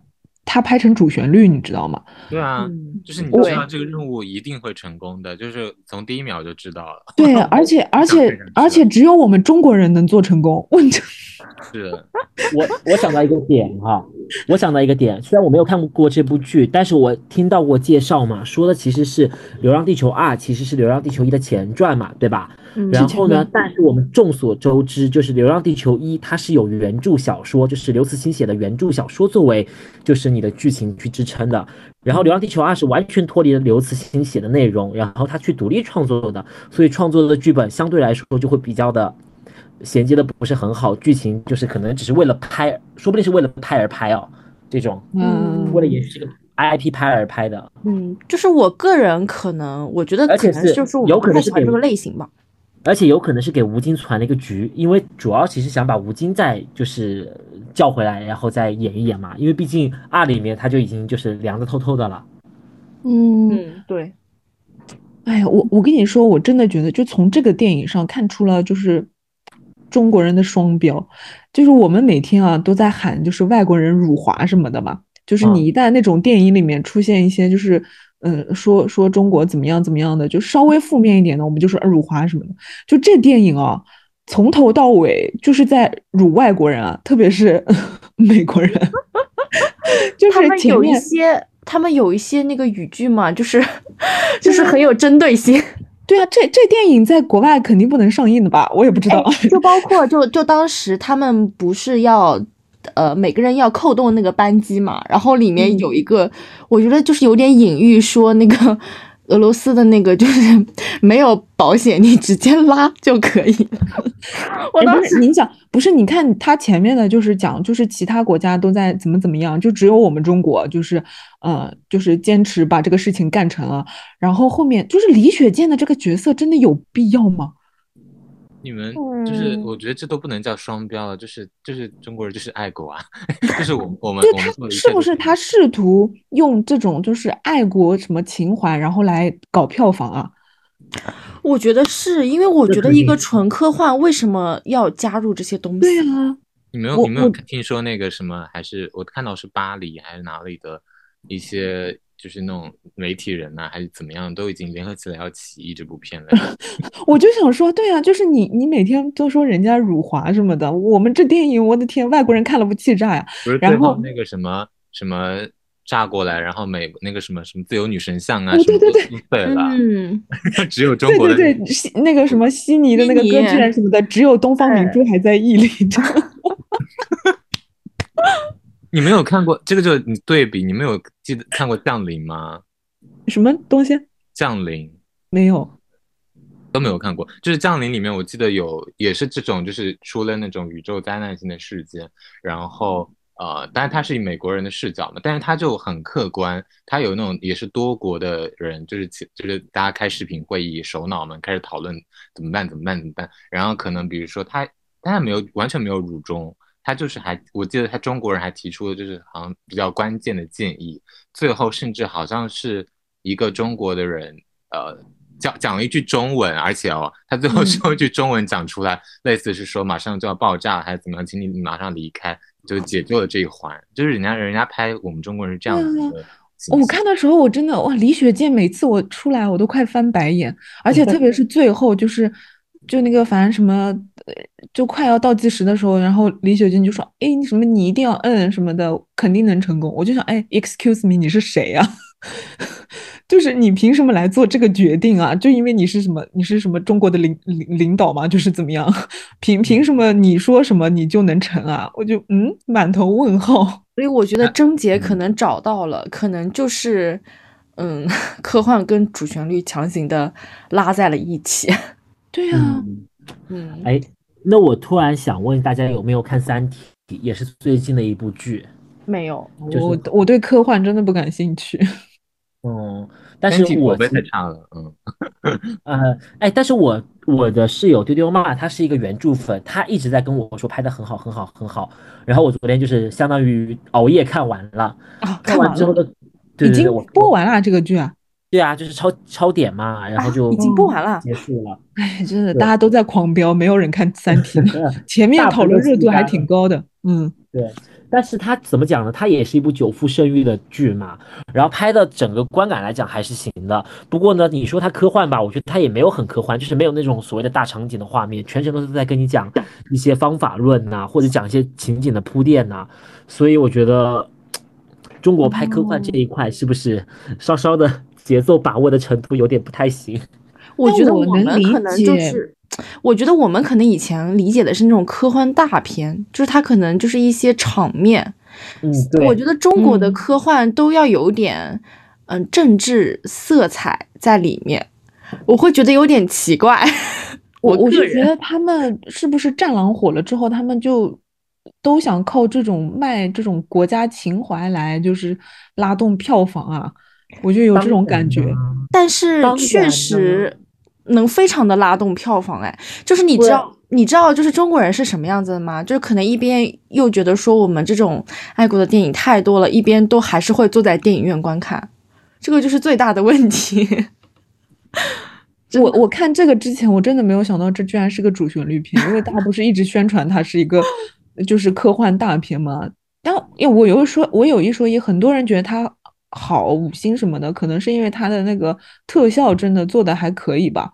他拍成主旋律，你知道吗？对啊，就是你知道这个任务一定会成功的，就是从第一秒就知道了。对，而且而且而且只有我们中国人能做成功。问题 是，我我想到一个点哈，我想到一个点，虽然我没有看过这部剧，但是我听到过介绍嘛，说的其实是《流浪地球二》，其实是《流浪地球一》的前传嘛，对吧？然后呢？但是我们众所周知，就是《流浪地球一》，它是有原著小说，就是刘慈欣写的原著小说作为就是你的剧情去支撑的。然后《流浪地球二》是完全脱离了刘慈欣写的内容，然后他去独立创作的，所以创作的剧本相对来说就会比较的衔接的不是很好，剧情就是可能只是为了拍，说不定是为了拍而拍哦，这种，嗯，为了延续这个 IP 拍而拍的。嗯，就是我个人可能我觉得，而且是就是有可能是这个类型吧。而且有可能是给吴京传了一个局，因为主要其实想把吴京再就是叫回来，然后再演一演嘛。因为毕竟二里面他就已经就是凉的透透的了。嗯，对。哎呀，我我跟你说，我真的觉得，就从这个电影上看出了，就是中国人的双标。就是我们每天啊都在喊，就是外国人辱华什么的嘛。就是你一旦那种电影里面出现一些，就是。嗯，说说中国怎么样怎么样的，就稍微负面一点的，我们就说辱华什么的。就这电影啊，从头到尾就是在辱外国人啊，特别是 美国人。就是他们有一些，他们有一些那个语句嘛，就是 就是很有针对性。对啊，这这电影在国外肯定不能上映的吧？我也不知道。就包括就就当时他们不是要。呃，每个人要扣动那个扳机嘛，然后里面有一个，我觉得就是有点隐喻，说那个俄罗斯的那个就是没有保险，你直接拉就可以了。我当时你想不是，你看他前面的就是讲，就是其他国家都在怎么怎么样，就只有我们中国就是呃，就是坚持把这个事情干成了。然后后面就是李雪健的这个角色真的有必要吗？你们就是，我觉得这都不能叫双标了，就是就是中国人就是爱国啊，就是我我们对他是不是他试图用这种就是爱国什么情怀，然后来搞票房啊？我觉得是因为我觉得一个纯科幻为什么要加入这些东西？对啊，你没有你没有听说那个什么？还是我看到是巴黎还是哪里的一些？就是那种媒体人呐，还是怎么样，都已经联合起来要起义这部片了。我就想说，对啊，就是你，你每天都说人家辱华什么的，我们这电影，我的天，外国人看了不气炸呀？不是，然后那个什么什么炸过来，然后美那个什么什么自由女神像啊，对对对，对了，嗯，只有中国的对对对，那个什么悉尼的那个歌剧院什么的，只有东方明珠还在屹立着。你没有看过这个，就你对比，你没有记得看过《降临》吗？什么东西？降临没有，都没有看过。就是《降临》里面，我记得有也是这种，就是出了那种宇宙灾难性的事件，然后呃，当然它是以美国人的视角嘛，但是它就很客观，它有那种也是多国的人，就是就是大家开视频会议，首脑们开始讨论怎么办，怎么办，怎么办。然后可能比如说他，他没有完全没有辱中。他就是还，我记得他中国人还提出了就是好像比较关键的建议，最后甚至好像是一个中国的人，呃，讲讲了一句中文，而且哦，他最后说一句中文讲出来，类似是说马上就要爆炸还是怎么样，请你马上离开，就解救了这一环。就是人家人家拍我们中国人是这样子的。我看的时候我真的哇，李雪健每次我出来我都快翻白眼，而且特别是最后就是。就那个，反正什么，就快要倒计时的时候，然后李雪健就说：“哎，你什么，你一定要摁什么的，肯定能成功。”我就想：“哎，excuse me，你是谁呀？就是你凭什么来做这个决定啊？就因为你是什么，你是什么中国的领领领导吗？就是怎么样？凭凭什么你说什么你就能成啊？我就嗯，满头问号。所以我觉得症结可能找到了，可能就是嗯，科幻跟主旋律强行的拉在了一起。对呀，嗯，哎，那我突然想问大家有没有看《三体》，也是最近的一部剧？没有，我我对科幻真的不感兴趣。嗯，但是我太差了，嗯，呃，哎，但是我我的室友丢丢妈，他是一个原著粉，他一直在跟我说拍的很好，很好，很好。然后我昨天就是相当于熬夜看完了，看完之后的，已经播完了这个剧啊。对啊，就是超超点嘛，然后就已经播完了，结束了。哎，真的，大家都在狂飙，没有人看《三 体》。前面讨论热度还挺高的。嗯，对。但是它怎么讲呢？它也是一部久负盛誉的剧嘛。然后拍的整个观感来讲还是行的。不过呢，你说它科幻吧，我觉得它也没有很科幻，就是没有那种所谓的大场景的画面，全程都是在跟你讲一些方法论呐，或者讲一些情景的铺垫呐。所以我觉得中国拍科幻这一块是不是稍稍的？节奏把握的程度有点不太行，我觉得我们可能就是，我觉得我们可能以前理解的是那种科幻大片，就是它可能就是一些场面。嗯，对。我觉得中国的科幻都要有点，嗯，政治色彩在里面，我会觉得有点奇怪。我我就觉得他们是不是《战狼》火了之后，他们就都想靠这种卖这种国家情怀来，就是拉动票房啊。我就有这种感觉，但是确实能非常的拉动票房。哎，就是你知道，你知道，就是中国人是什么样子的吗？就是可能一边又觉得说我们这种爱国的电影太多了，一边都还是会坐在电影院观看，这个就是最大的问题。我我看这个之前，我真的没有想到这居然是个主旋律片，因为大家不是一直宣传它是一个 就是科幻大片吗？但因为我有说，我有一说一，很多人觉得它。好五星什么的，可能是因为它的那个特效真的做的还可以吧。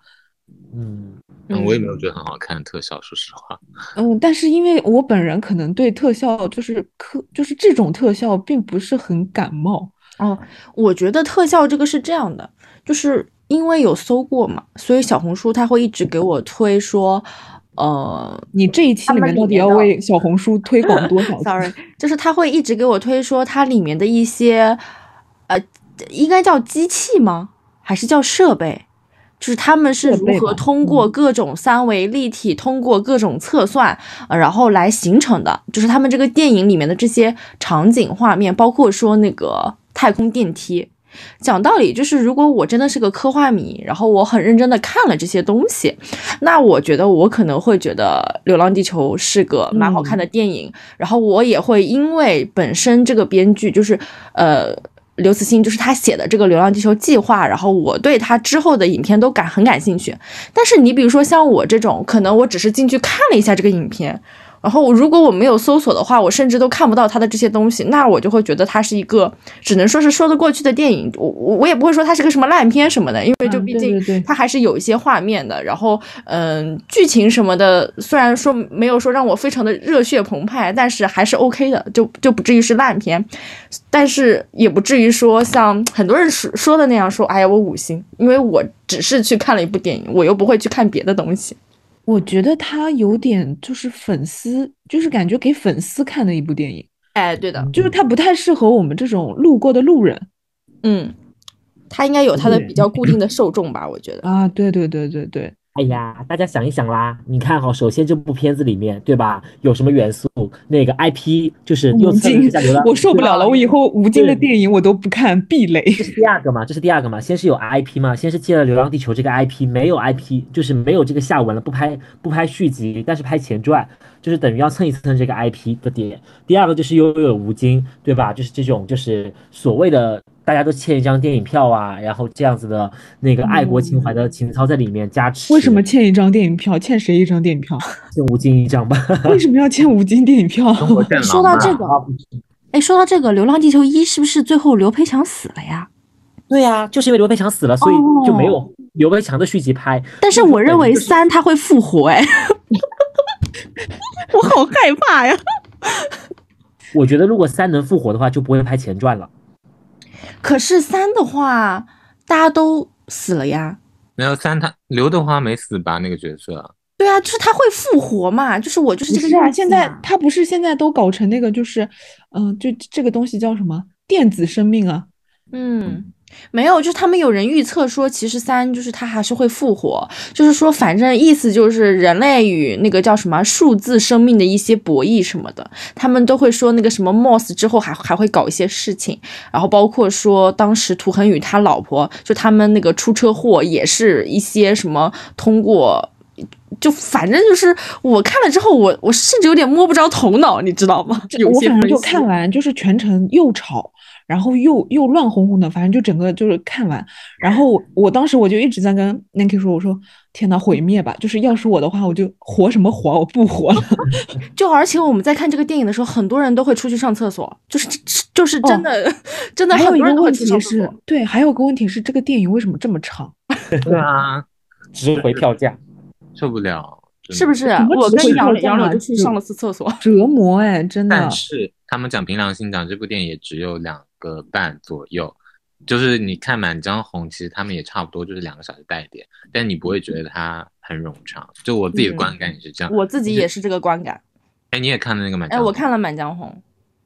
嗯，我也没有觉得很好看特效，说实话。嗯，但是因为我本人可能对特效就是科就是这种特效并不是很感冒。哦，我觉得特效这个是这样的，就是因为有搜过嘛，所以小红书它会一直给我推说。呃，你这一期里面到底要为小红书推广多少？Sorry，就是他会一直给我推说它里面的一些。呃，应该叫机器吗？还是叫设备？就是他们是如何通过各种三维立体，通过各种测算，呃，然后来形成的？就是他们这个电影里面的这些场景画面，包括说那个太空电梯。讲道理，就是如果我真的是个科幻迷，然后我很认真的看了这些东西，那我觉得我可能会觉得《流浪地球》是个蛮好看的电影。然后我也会因为本身这个编剧就是呃。刘慈欣就是他写的这个《流浪地球》计划，然后我对他之后的影片都感很感兴趣。但是你比如说像我这种，可能我只是进去看了一下这个影片，然后如果我没有搜索的话，我甚至都看不到它的这些东西，那我就会觉得它是一个只能说是说得过去的电影。我我我也不会说它是个什么烂片什么的，因为就毕竟它还是有一些画面的。然后嗯，剧情什么的，虽然说没有说让我非常的热血澎湃，但是还是 OK 的，就就不至于是烂片，但是也不至于说像很多人说说的那样说，哎呀我五星，因为我只是去看了一部电影，我又不会去看别的东西。我觉得他有点就是粉丝，就是感觉给粉丝看的一部电影。哎，对的，就是他不太适合我们这种路过的路人。嗯，他应该有他的比较固定的受众吧？我觉得啊，对对对对对。哎呀，大家想一想啦，你看哈，首先这部片子里面，对吧？有什么元素？那个 IP 就是又蹭一下流量，我受不了了，我以后吴京的电影我都不看，避雷。这是第二个嘛？这是第二个嘛？先是有 IP 嘛？先是借了《流浪地球》这个 IP，没有 IP 就是没有这个下文了，不拍不拍续集，但是拍前传，就是等于要蹭一蹭这个 IP 的点。第二个就是又有吴京，对吧？就是这种就是所谓的。大家都欠一张电影票啊，然后这样子的那个爱国情怀的情操在里面加持。为什么欠一张电影票？欠谁一张电影票？欠吴京一张吧。为什么要欠吴京电影票？说到这个，哎，说到这个《流浪地球一》，是不是最后刘培强死了呀？对呀，就是因为刘培强死了，所以就没有刘培强的续集拍。但是我认为三他会复活，哎，我好害怕呀。我觉得如果三能复活的话，就不会拍前传了。可是三的话，大家都死了呀。没有三，他刘德华没死吧？那个角色。对啊，就是他会复活嘛。就是我就是这个。是啊，现在他不是现在都搞成那个，就是，嗯，就这个东西叫什么电子生命啊？嗯。没有，就是他们有人预测说，其实三就是他还是会复活，就是说，反正意思就是人类与那个叫什么数字生命的一些博弈什么的，他们都会说那个什么 Moss 之后还还会搞一些事情，然后包括说当时涂恒宇他老婆就他们那个出车祸也是一些什么通过，就反正就是我看了之后，我我甚至有点摸不着头脑，你知道吗？我反正就看完就是全程又吵。然后又又乱哄哄的，反正就整个就是看完。然后我当时我就一直在跟 n a n k y 说：“我说天呐，毁灭吧！就是要是我的话，我就活什么活，我不活了。”就而且我们在看这个电影的时候，很多人都会出去上厕所，就是就是真的真的。还有一个问题是，对，还有个问题是，这个电影为什么这么长？对啊，值回票价，受不了，是不是？我跟杨杨柳就去上了次厕所，折磨哎，真的。但是他们讲凭良心讲，这部电影也只有两。个半左右，就是你看《满江红》，其实他们也差不多，就是两个小时带点，但你不会觉得它很冗长。就我自己的观感也是这样，我自己也是这个观感。哎，你也看了那个《满江》？哎，我看了《满江红》，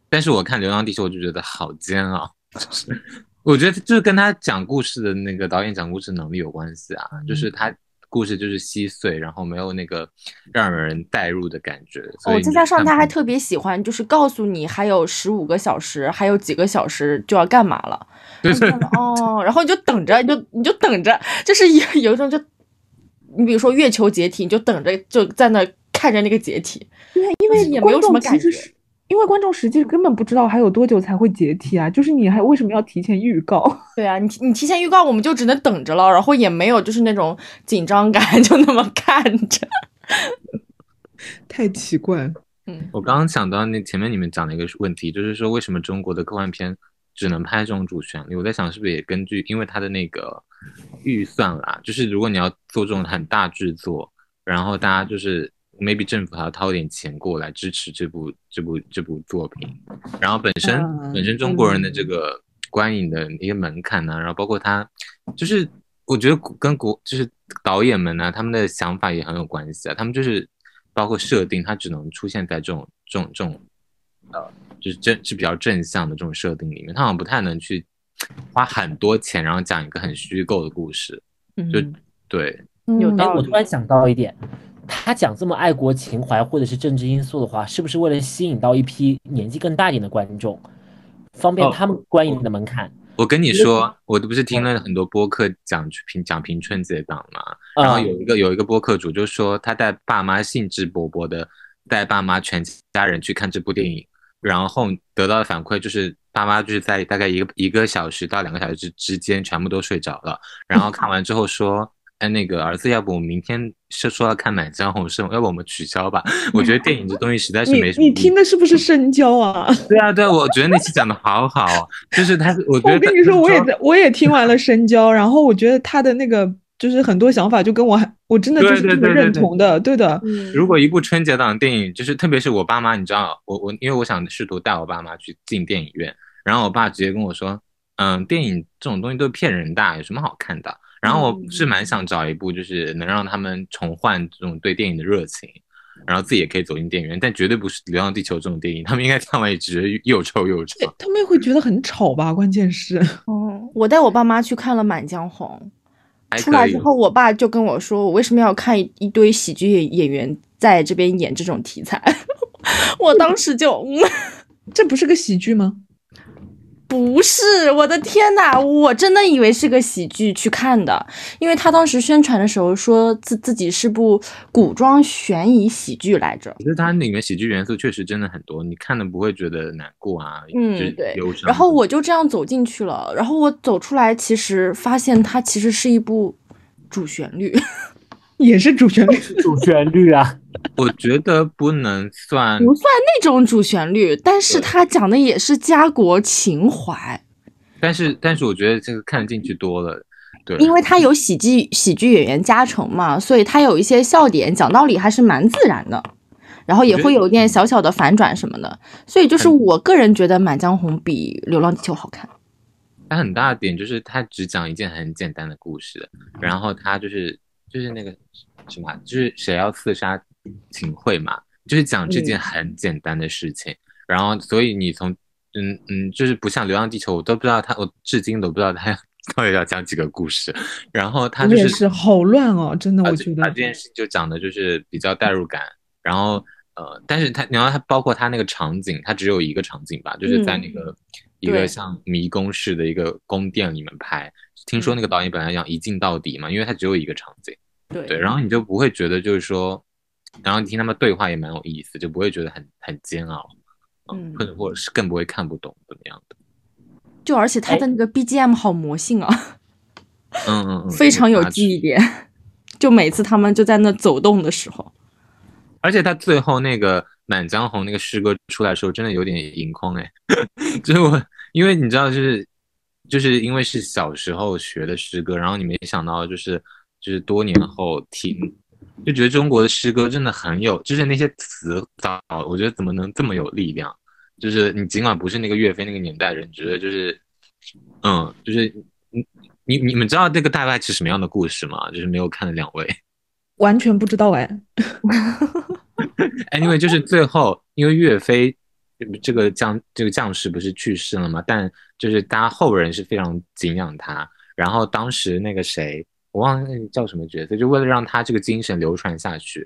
但是我看《流浪地球》，我就觉得好煎熬。就是我觉得就是跟他讲故事的那个导演讲故事能力有关系啊，就是他。故事就是稀碎，然后没有那个让人代入的感觉。哦，再加上他还特别喜欢，就是告诉你还有十五个小时，还有几个小时就要干嘛了。对对。哦，然后你就等着，你就你就等着，就是有有一种就，你比如说月球解体，你就等着就在那看着那个解体。对，因为也没有什么感觉。因为观众实际根本不知道还有多久才会解体啊！就是你还为什么要提前预告？对啊，你你提前预告，我们就只能等着了，然后也没有就是那种紧张感，就那么看着，太奇怪。嗯，我刚刚想到那前面你们讲的一个问题，就是说为什么中国的科幻片只能拍这种主旋律？我在想是不是也根据因为它的那个预算啦，就是如果你要做这种很大制作，然后大家就是。Maybe 政府还要掏点钱过来支持这部这部这部作品，然后本身本身中国人的这个观影的一些门槛呢，然后包括他，就是我觉得跟国就是导演们呢，他们的想法也很有关系啊。他们就是包括设定，它只能出现在这种这种这种呃，就是正是比较正向的这种设定里面，他好像不太能去花很多钱，然后讲一个很虚构的故事。就对，有道理。我突然想到一点。他讲这么爱国情怀或者是政治因素的话，是不是为了吸引到一批年纪更大一点的观众，方便他们观影的门槛？我跟你说，我都不是听了很多播客讲评讲评春节档嘛，然后有一个有一个播客主就说，他带爸妈兴致勃勃的带爸妈全家人去看这部电影，然后得到的反馈就是爸妈就是在大概一个一个小时到两个小时之之间全部都睡着了，然后看完之后说。哎，那个儿子，要不我们明天是说要看《满江红》，是吗要不我们取消吧？我觉得电影这东西实在是没什么。你听的是不是深交啊？对啊，对啊，我觉得那期讲的好好，就是他，我觉得我跟你说，我也在，我也听完了深交，然后我觉得他的那个就是很多想法就跟我，我真的就是这么认同的，对的。如果一部春节档电影，就是特别是我爸妈，你知道，我我因为我想试图带我爸妈去进电影院，然后我爸直接跟我说，嗯，电影这种东西都是骗人的，有什么好看的？然后我是蛮想找一部，就是能让他们重焕这种对电影的热情，然后自己也可以走进电影院，但绝对不是《流浪地球》这种电影，他们应该看完也觉得又臭又丑。他们会觉得很吵吧？关键是，哦，我带我爸妈去看了《满江红》，出来之后，我爸就跟我说，我为什么要看一堆喜剧演员在这边演这种题材？我当时就，嗯，这不是个喜剧吗？不是，我的天呐，我真的以为是个喜剧去看的，因为他当时宣传的时候说自自己是部古装悬疑喜剧来着。其实它里面喜剧元素确实真的很多，你看的不会觉得难过啊，嗯，对。然后我就这样走进去了，然后我走出来，其实发现它其实是一部主旋律。也是主旋律，主旋律啊！我觉得不能算，不算那种主旋律，但是他讲的也是家国情怀。但是，但是我觉得这个看得进去多了，对，因为他有喜剧喜剧演员加成嘛，所以他有一些笑点，讲道理还是蛮自然的，然后也会有一点小小的反转什么的，所以就是我个人觉得《满江红》比《流浪地球》好看。它很大的点就是它只讲一件很简单的故事，然后它就是就是那个。什么？就是谁要刺杀秦桧嘛？就是讲这件很简单的事情。然后，所以你从嗯嗯，就是不像《流浪地球》，我都不知道他，我至今都不知道他到底要讲几个故事。然后他就是是好乱哦，真的，我觉得他这件事就讲的就是比较代入感。然后呃，但是他，然后他包括他那个场景，他只有一个场景吧，就是在那个一个像迷宫式的一个宫殿里面拍。听说那个导演本来想一镜到底嘛，因为他只有一个场景。对，然后你就不会觉得就是说，然后你听他们对话也蛮有意思，就不会觉得很很煎熬，嗯，或者或者是更不会看不懂怎么样的。就而且他的那个 BGM 好魔性啊，嗯嗯嗯，非常有记忆点。就每次他们就在那走动的时候，而且他最后那个《满江红》那个诗歌出来的时候，真的有点盈眶哎，就是我因为你知道，就是就是因为是小时候学的诗歌，然后你没想到就是。就是多年后听，就觉得中国的诗歌真的很有，就是那些词藻，我觉得怎么能这么有力量？就是你尽管不是那个岳飞那个年代人，觉得就是，嗯，就是你你你们知道这个大概是什么样的故事吗？就是没有看的两位，完全不知道哎。哎，因为就是最后，因为岳飞这个将这个将士不是去世了吗？但就是大家后人是非常敬仰他，然后当时那个谁。我忘了那个叫什么角色，就为了让他这个精神流传下去，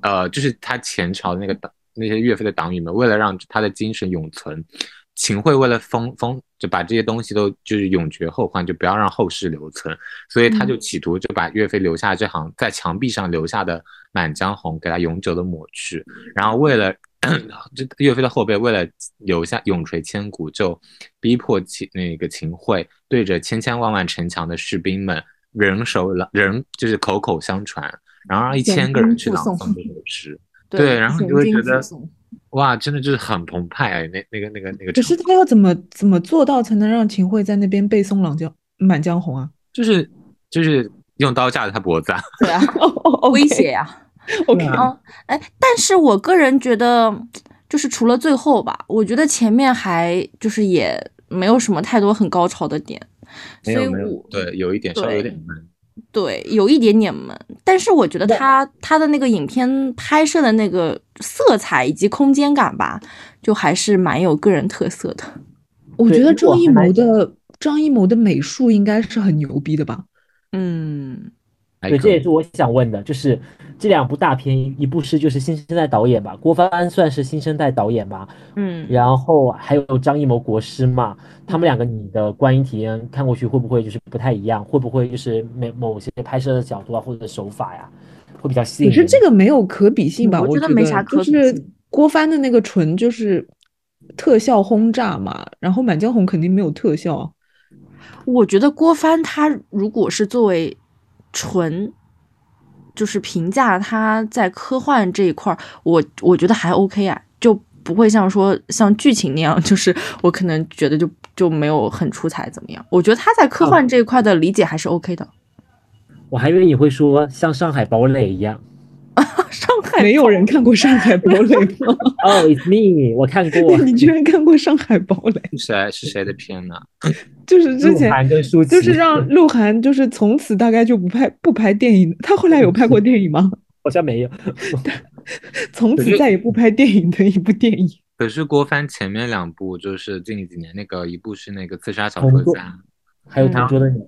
呃，就是他前朝的那个党那些岳飞的党羽们，为了让他的精神永存，秦桧为了封封就把这些东西都就是永绝后患，就不要让后世留存，所以他就企图就把岳飞留下这行在墙壁上留下的《满江红》给他永久的抹去，然后为了这岳飞的后辈为了留下永垂千古，就逼迫秦那个秦桧对着千千万万城墙的士兵们。人手朗人就是口口相传，然后让一千个人去朗诵这首诗，对，然后你就会觉得哇，真的就是很澎湃，那那个那个那个。可是他要怎么怎么做到才能让秦桧在那边背诵《朗江满江红》啊？就是就是用刀架着他脖子啊，对啊，威胁呀。OK 啊，哎，但是我个人觉得，就是除了最后吧，我觉得前面还就是也没有什么太多很高潮的点。所以我对有一点稍微有点闷，对，有一点点闷。但是我觉得他他的那个影片拍摄的那个色彩以及空间感吧，就还是蛮有个人特色的。我觉得张艺谋的张艺谋的美术应该是很牛逼的吧？嗯。对，这也是我想问的，就是这两部大片，一部是就是新生代导演吧，郭帆算是新生代导演吧，嗯，然后还有张艺谋国师嘛，他们两个你的观影体验看过去会不会就是不太一样？会不会就是某某些拍摄的角度啊或者手法呀，会比较吸引？可是这个没有可比性吧？我觉得没啥可比性。郭帆的那个纯就是特效轰炸嘛，然后《满江红》肯定没有特效。我觉得郭帆他如果是作为纯就是评价他在科幻这一块儿，我我觉得还 OK 啊，就不会像说像剧情那样，就是我可能觉得就就没有很出彩怎么样。我觉得他在科幻这一块的理解还是 OK 的。我还以为你会说像上海堡垒一样。上海没有人看过《上海堡垒》吗？哦，It's me，我看过。你居然看过《上海堡垒》？谁是谁的片呢？就是之前跟舒就是让鹿晗，就是从此大概就不拍不拍电影。他后来有拍过电影吗？好像没有。从此再也不拍电影的一部电影。可是郭帆前面两部就是近几年那个，一部是那个《刺杀小说家》，还有《同桌的你》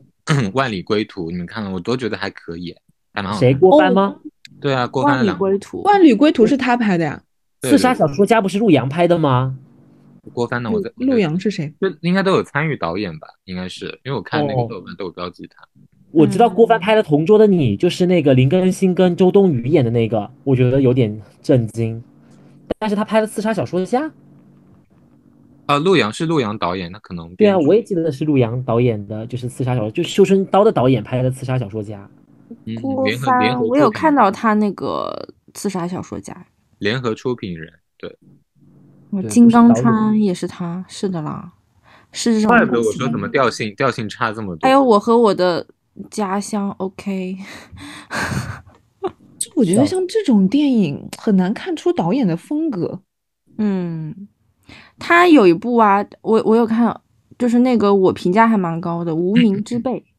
《万里归途》，你们看了我都觉得还可以，还蛮好。谁郭帆吗？对啊，郭帆的。万里归途，万里归途是他拍的呀。刺杀小说家不是陆阳拍的吗？郭帆的，我在。陆阳是谁？就应该都有参与导演吧？应该是，因为我看那个豆瓣都有标记他。我知道郭帆拍的《同桌的你》，就是那个林更新跟周冬雨演的那个，我觉得有点震惊。但是他拍的《刺杀小说家》。啊，陆阳是陆阳导演，那可能对啊，我也记得是陆阳导演的，就是《刺杀小说》，就绣春刀的导演拍的《刺杀小说家》。郭帆，我有看到他那个《刺杀小说家》，联合出品人，对。金刚川也是他，是的啦，是这种。怪不得我说怎么调性调性差这么多。还有我和我的家乡，OK。就我觉得像这种电影很难看出导演的风格。嗯。他有一部啊，我我有看，就是那个我评价还蛮高的《无名之辈》，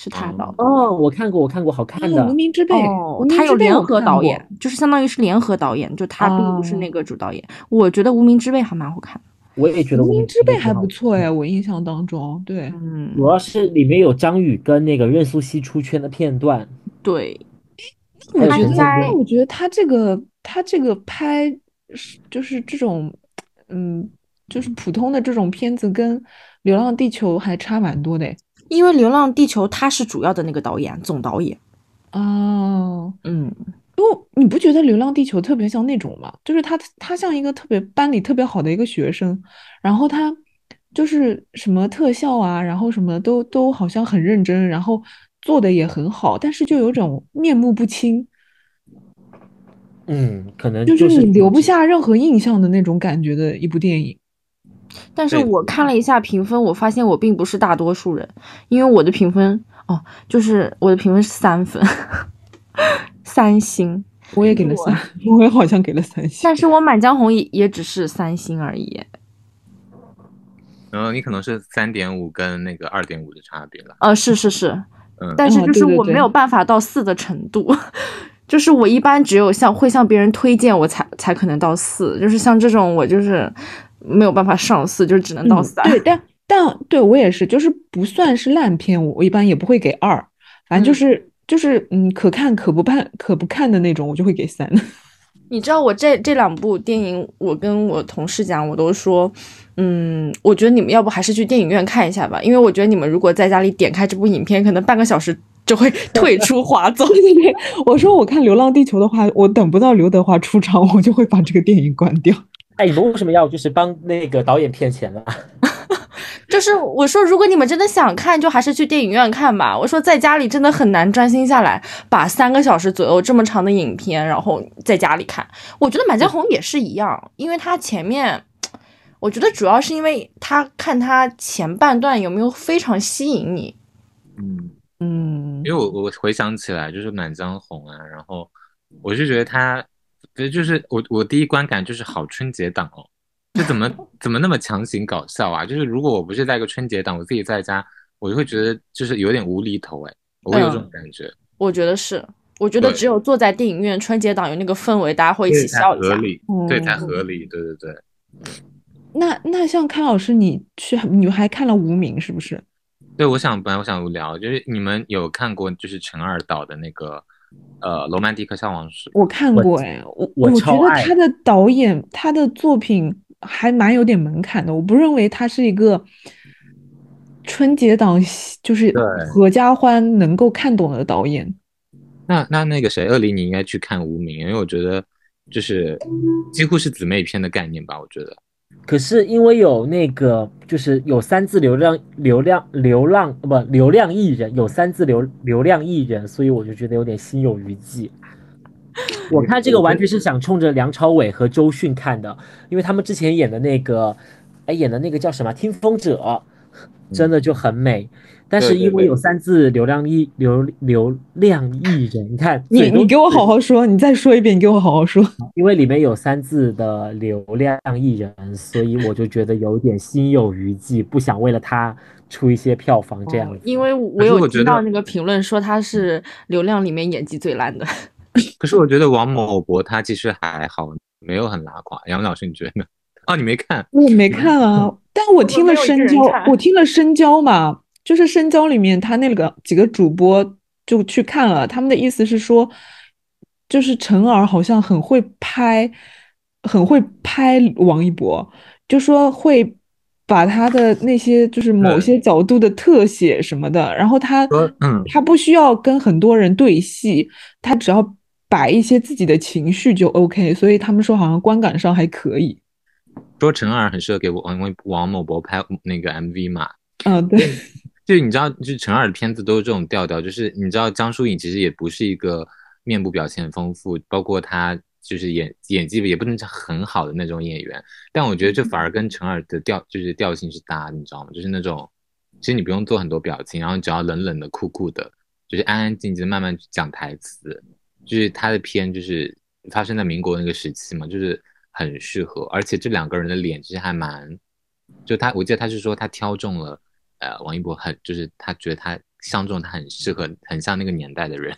是他导的。哦，我看过，我看过，好看的《无名之辈》。哦，他有联合导演，就是相当于是联合导演，就他并不是那个主导演。我觉得《无名之辈》还蛮好看的。我也觉得《无名之辈》还不错哎，我印象当中，对，嗯，主要是里面有张宇跟那个任素汐出圈的片段。对，我觉得，我觉得他这个他这个拍就是这种，嗯。就是普通的这种片子跟《流浪地球》还差蛮多的，因为《流浪地球》他是主要的那个导演，总导演。哦，嗯，不，你不觉得《流浪地球》特别像那种吗？就是他，他像一个特别班里特别好的一个学生，然后他就是什么特效啊，然后什么都都好像很认真，然后做的也很好，但是就有种面目不清。嗯，可能就是你留不下任何印象的那种感觉的一部电影。但是我看了一下评分，我发现我并不是大多数人，因为我的评分哦，就是我的评分是三分，三星，我也给了三，我也好像给了三星，但是我满江红也也只是三星而已。然后你可能是三点五跟那个二点五的差别了。呃，是是是，嗯，但是就是我没有办法到四的程度，就是我一般只有向会向别人推荐我才才可能到四，就是像这种我就是。没有办法上四，就是只能到三。对，但但对我也是，就是不算是烂片，我一般也不会给二，反正就是就是嗯，可看可不看可不看的那种，我就会给三。你知道我这这两部电影，我跟我同事讲，我都说，嗯，我觉得你们要不还是去电影院看一下吧，因为我觉得你们如果在家里点开这部影片，可能半个小时就会 退出滑走。我说我看《流浪地球》的话，我等不到刘德华出场，我就会把这个电影关掉。哎，你们为什么要就是帮那个导演骗钱呢？就是我说，如果你们真的想看，就还是去电影院看吧。我说，在家里真的很难专心下来，把三个小时左右这么长的影片，然后在家里看。我觉得《满江红》也是一样，因为它前面，我觉得主要是因为他看他前半段有没有非常吸引你。嗯嗯，因为我我回想起来，就是《满江红》啊，然后我就觉得他。所以就是我我第一观感就是好春节档哦，就怎么 怎么那么强行搞笑啊？就是如果我不是在一个春节档，我自己在家，我就会觉得就是有点无厘头哎，我会有这种感觉。我觉得是，我觉得只有坐在电影院春节档有那个氛围，大家会一起笑一下，合理，对才合理，对对对。那那像康老师，你去你还看了《无名》是不是？对，我想本来我想聊，就是你们有看过就是陈二导的那个。呃，罗曼蒂克消亡史，我看过哎，我我觉得他的导演他的作品还蛮有点门槛的，我不认为他是一个春节档就是合家欢能够看懂的导演。那那那个谁，二零你应该去看《无名》，因为我觉得就是几乎是姊妹篇的概念吧，我觉得。可是因为有那个，就是有三字流量流量流浪不流量艺人，有三字流流量艺人，所以我就觉得有点心有余悸。我看这个完全是想冲着梁朝伟和周迅看的，因为他们之前演的那个，哎，演的那个叫什么《听风者》，真的就很美。但是因为有三字流量艺流流量艺人，你看你你给我好好说，你再说一遍，你给我好好说。因为里面有三字的流量艺人，所以我就觉得有点心有余悸，不想为了他出一些票房这样。因为我有听到那个评论说他是流量里面演技最烂的。可是我觉得王某博他其实还好，没有很拉垮。杨老师，你觉得？啊，你没看？我没看啊，但我听了深交，我听了深交嘛。就是深交里面，他那个几个主播就去看了，他们的意思是说，就是陈耳好像很会拍，很会拍王一博，就说会把他的那些就是某些角度的特写什么的，然后他，嗯，他不需要跟很多人对戏，他只要摆一些自己的情绪就 OK，所以他们说好像观感上还可以。说陈耳很适合给王王王某博拍那个 MV 嘛？嗯，对。就你知道，就陈耳的片子都是这种调调。就是你知道，江疏影其实也不是一个面部表现丰富，包括她就是演演技也不能讲很好的那种演员。但我觉得这反而跟陈耳的调就是调性是搭，你知道吗？就是那种其实你不用做很多表情，然后只要冷冷的、酷酷的，就是安安静静的慢慢讲台词。就是他的片就是发生在民国那个时期嘛，就是很适合。而且这两个人的脸其实还蛮，就他我记得他是说他挑中了。呃，王一博很就是他觉得他相中他很适合，很像那个年代的人。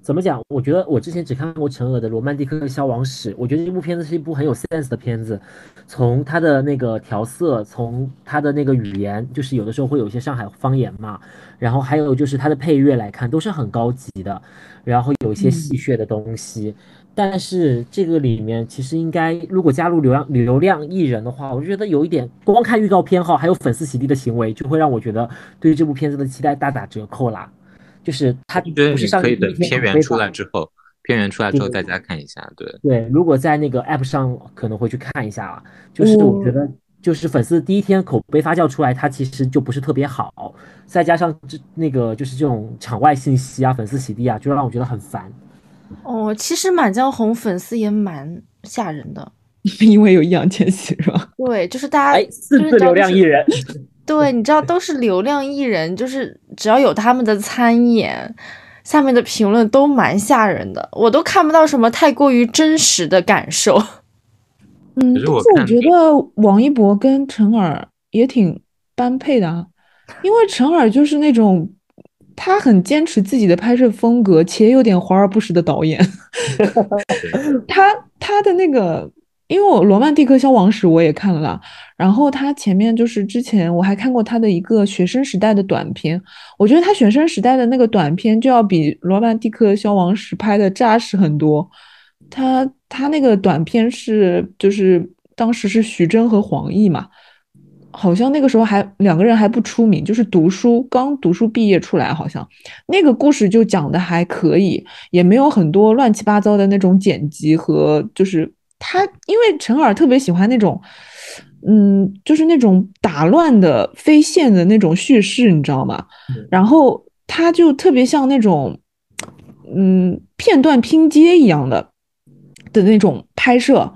怎么讲？我觉得我之前只看过陈赫的《罗曼蒂克消亡史》，我觉得这部片子是一部很有 sense 的片子。从他的那个调色，从他的那个语言，就是有的时候会有一些上海方言嘛，然后还有就是他的配乐来看，都是很高级的，然后有一些戏谑的东西。但是这个里面其实应该，如果加入流量流量艺人的话，我就觉得有一点，光看预告片哈，还有粉丝洗地的行为，就会让我觉得对于这部片子的期待大打折扣啦。就是他不是上可以等片源出来之后，片源出来之后大家看一下，对对。如果在那个 app 上可能会去看一下啊，就是我觉得就是粉丝第一天口碑发酵出来，它其实就不是特别好，再加上这那个就是这种场外信息啊，粉丝洗地啊，就让我觉得很烦。哦，其实《满江红》粉丝也蛮吓人的，因为有易烊千玺是吧？对，就是大家四字流量艺人。对，你知道都是流量艺人，就是只要有他们的参演，下面的评论都蛮吓人的，我都看不到什么太过于真实的感受。嗯，但是我觉得王一博跟陈耳也挺般配的啊，因为陈耳就是那种。他很坚持自己的拍摄风格，且有点华而不实的导演。他他的那个，因为我《罗曼蒂克消亡史》我也看了，然后他前面就是之前我还看过他的一个学生时代的短片，我觉得他学生时代的那个短片就要比《罗曼蒂克消亡史》拍的扎实很多。他他那个短片是就是当时是徐峥和黄奕嘛。好像那个时候还两个人还不出名，就是读书刚读书毕业出来，好像那个故事就讲的还可以，也没有很多乱七八糟的那种剪辑和就是他，因为陈耳特别喜欢那种，嗯，就是那种打乱的非线的那种叙事，你知道吗？然后他就特别像那种，嗯，片段拼接一样的的那种拍摄，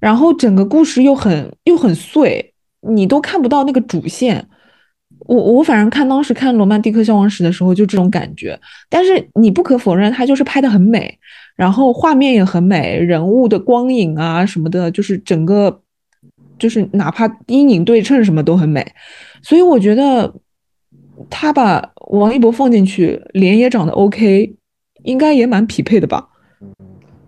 然后整个故事又很又很碎。你都看不到那个主线，我我反正看当时看《罗曼蒂克消亡史》的时候就这种感觉，但是你不可否认，它就是拍的很美，然后画面也很美，人物的光影啊什么的，就是整个就是哪怕阴影对称什么都很美，所以我觉得他把王一博放进去，脸也长得 OK，应该也蛮匹配的吧。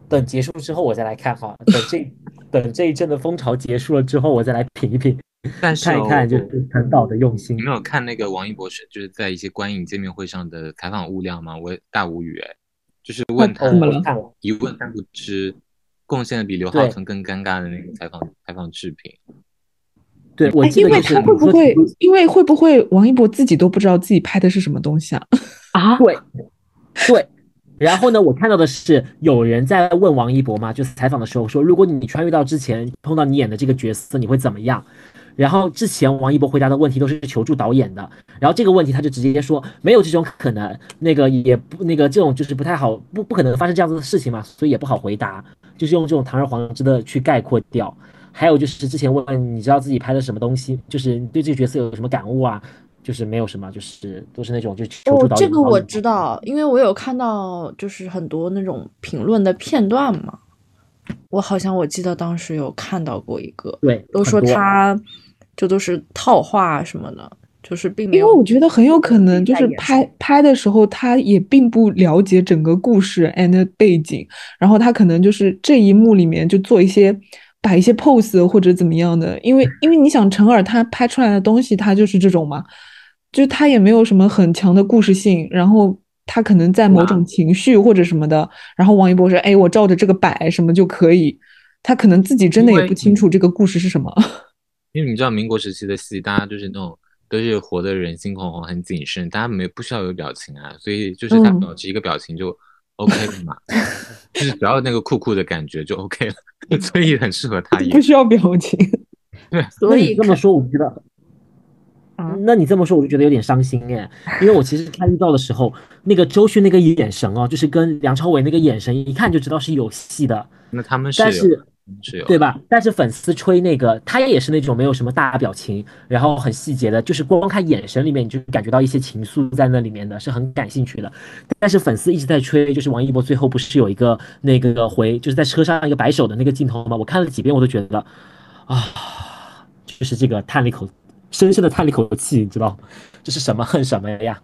等结束之后我再来看哈，等这 等这一阵的风潮结束了之后，我再来品一品。但是看一看就是陈导的用心。你没有看那个王一博士就是在一些观影见面会上的采访物料吗？我大无语哎，就是问他一问三不知，贡献的比刘浩存更尴尬的那个采访采访视频。对，我因为他会不会因为会不会王一博自己都不知道自己拍的是什么东西啊？啊，对，对，然后呢，我看到的是有人在问王一博嘛，就是采访的时候说，如果你穿越到之前碰到你演的这个角色，你会怎么样？然后之前王一博回答的问题都是求助导演的，然后这个问题他就直接说没有这种可能，那个也不那个这种就是不太好，不不可能发生这样子的事情嘛，所以也不好回答，就是用这种堂而皇之的去概括掉。还有就是之前问你知道自己拍的什么东西，就是对这个角色有什么感悟啊？就是没有什么，就是都是那种就求助导演。这个我知道，因为我有看到就是很多那种评论的片段嘛，我好像我记得当时有看到过一个，对，都说他就都是套话什么的，就是并没有。因为我觉得很有可能就是拍拍的时候他也并不了解整个故事 and 背景，然后他可能就是这一幕里面就做一些摆一些 pose 或者怎么样的，因为因为你想陈耳他拍出来的东西他就是这种嘛。就他也没有什么很强的故事性，然后他可能在某种情绪或者什么的，然后王一博说：“哎，我照着这个摆什么就可以。”他可能自己真的也不清楚这个故事是什么。因为你知道民国时期的戏，大家就是那种都是活得人心惶惶、很谨慎，大家没不需要有表情啊，所以就是他保持一个表情就 OK 了嘛，就是只要那个酷酷的感觉就 OK 了，所以很适合他演。不需要表情。对，所以这么说，我觉得。那你这么说，我就觉得有点伤心哎，因为我其实看预告的时候，那个周迅那个眼神哦，就是跟梁朝伟那个眼神，一看就知道是有戏的。那他们是，但是是有对吧？但是粉丝吹那个，他也是那种没有什么大表情，然后很细节的，就是光看眼神里面你就感觉到一些情愫在那里面的，是很感兴趣的。但是粉丝一直在吹，就是王一博最后不是有一个那个回，就是在车上一个摆手的那个镜头吗？我看了几遍，我都觉得啊，就是这个叹了一口。深深的叹了一口气，你知道？这是什么？恨 什么呀？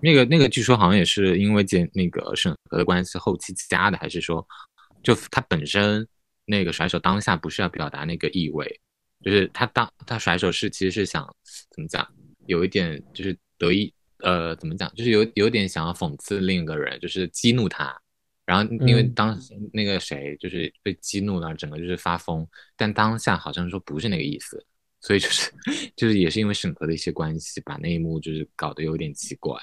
那个那个，据说好像也是因为检那个审核的关系后期加的，还是说就他本身那个甩手当下不是要表达那个意味，就是他当他甩手是其实是想怎么讲，有一点就是得意呃怎么讲，就是有有点想要讽刺另一个人，就是激怒他，然后因为当时那个谁就是被激怒了，整个就是发疯，但当下好像说不是那个意思。所以就是，就是也是因为审核的一些关系，把那一幕就是搞得有点奇怪，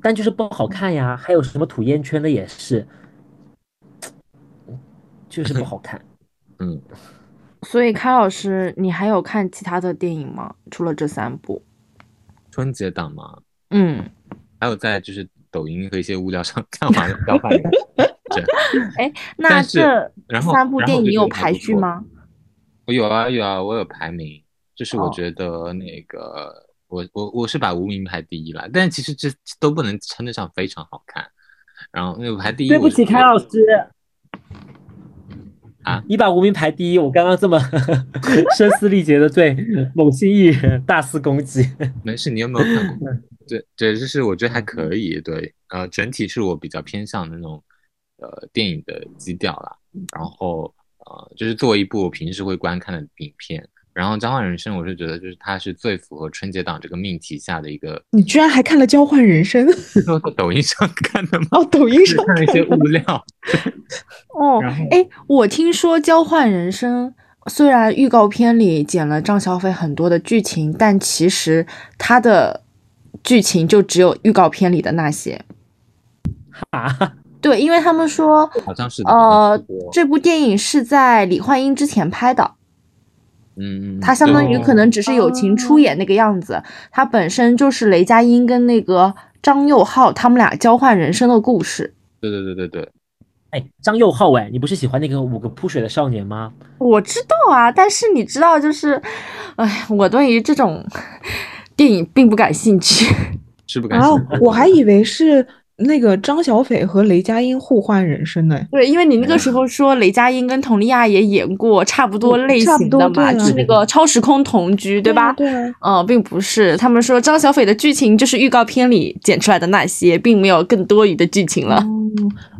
但就是不好看呀。还有什么吐烟圈的也是，就是不好看。嗯。所以开老师，你还有看其他的电影吗？除了这三部？春节档吗？嗯。还有在就是抖音和一些物料上看完《交换人哎，那这三部电影有排序吗？我有啊有啊，我有排名。就是我觉得那个我我我是把无名排第一了，但其实这都不能称得上非常好看。然后那个排第一，对不起，开老师啊，你把无名排第一，我刚刚这么 声嘶力竭的对某些艺人大肆攻击。没事，你有没有看过？对对，就是我觉得还可以。对，呃，整体是我比较偏向的那种呃电影的基调啦。然后呃，就是作为一部我平时会观看的影片。然后《交换人生》，我是觉得就是它是最符合春节档这个命题下的一个。你居然还看了《交换人生》？在抖音上看的吗？哦，抖音上看了一些物料。哦，哎，我听说《交换人生》虽然预告片里剪了张小斐很多的剧情，但其实它的剧情就只有预告片里的那些。啊？对，因为他们说好像是呃，这部电影是在李焕英之前拍的。嗯，他相当于可能只是友情出演那个样子，他本身就是雷佳音跟那个张佑浩他们俩交换人生的故事。对对对对对，哎，张佑浩哎，你不是喜欢那个五个扑水的少年吗？我知道啊，但是你知道就是，哎，我对于这种 电影并不感兴趣，是不感兴趣。我还以为是。那个张小斐和雷佳音互换人生呢？对，因为你那个时候说雷佳音跟佟丽娅也演过差不多类型的嘛，就是那个超时空同居，对吧？对。嗯，并不是，他们说张小斐的剧情就是预告片里剪出来的那些，并没有更多余的剧情了。嗯，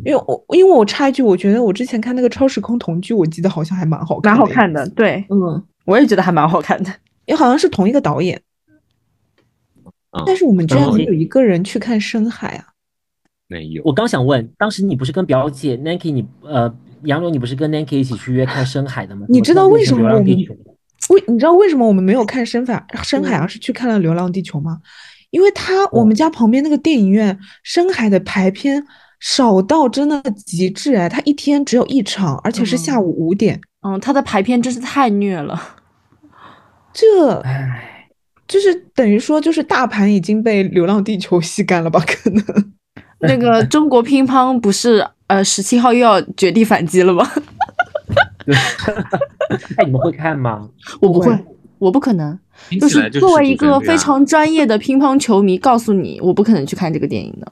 因为我因为我插一句，我觉得我之前看那个超时空同居，我记得好像还蛮好看，蛮好看的。对，嗯，我也觉得还蛮好看的，也好像是同一个导演。但是我们居然没有一个人去看深海啊！没有，我刚想问，当时你不是跟表姐 Nanki，你呃杨柳，你不是跟 Nanki 一起去约看深海的吗？你知道为什么我们为你知道为什么我们没有看深海深海，而是去看了《流浪地球》吗？因为他我们家旁边那个电影院深海的排片少到真的极致哎，他一天只有一场，而且是下午五点。嗯，他的排片真是太虐了。这，唉，就是等于说，就是大盘已经被《流浪地球》吸干了吧？可能那个 中国乒乓不是呃十七号又要绝地反击了吗？哎，你们会看吗？我不会，我不可能。就是作为一个非常专业的乒乓球迷，告诉你，我不可能去看这个电影的。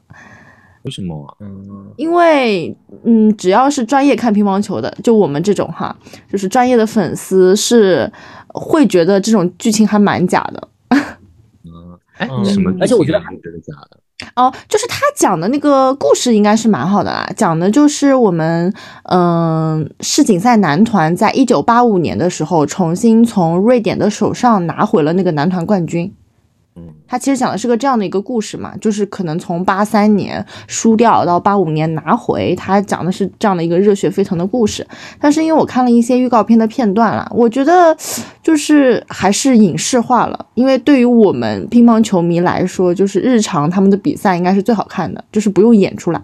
为什么？嗯，因为嗯，只要是专业看乒乓球的，就我们这种哈，就是专业的粉丝是会觉得这种剧情还蛮假的。嗯，哎，什么？而且我觉得还觉得假的。哦，就是他讲的那个故事应该是蛮好的啦，讲的就是我们嗯世锦赛男团在一九八五年的时候重新从瑞典的手上拿回了那个男团冠军。他其实讲的是个这样的一个故事嘛，就是可能从八三年输掉到八五年拿回，他讲的是这样的一个热血沸腾的故事。但是因为我看了一些预告片的片段啦，我觉得就是还是影视化了。因为对于我们乒乓球迷来说，就是日常他们的比赛应该是最好看的，就是不用演出来。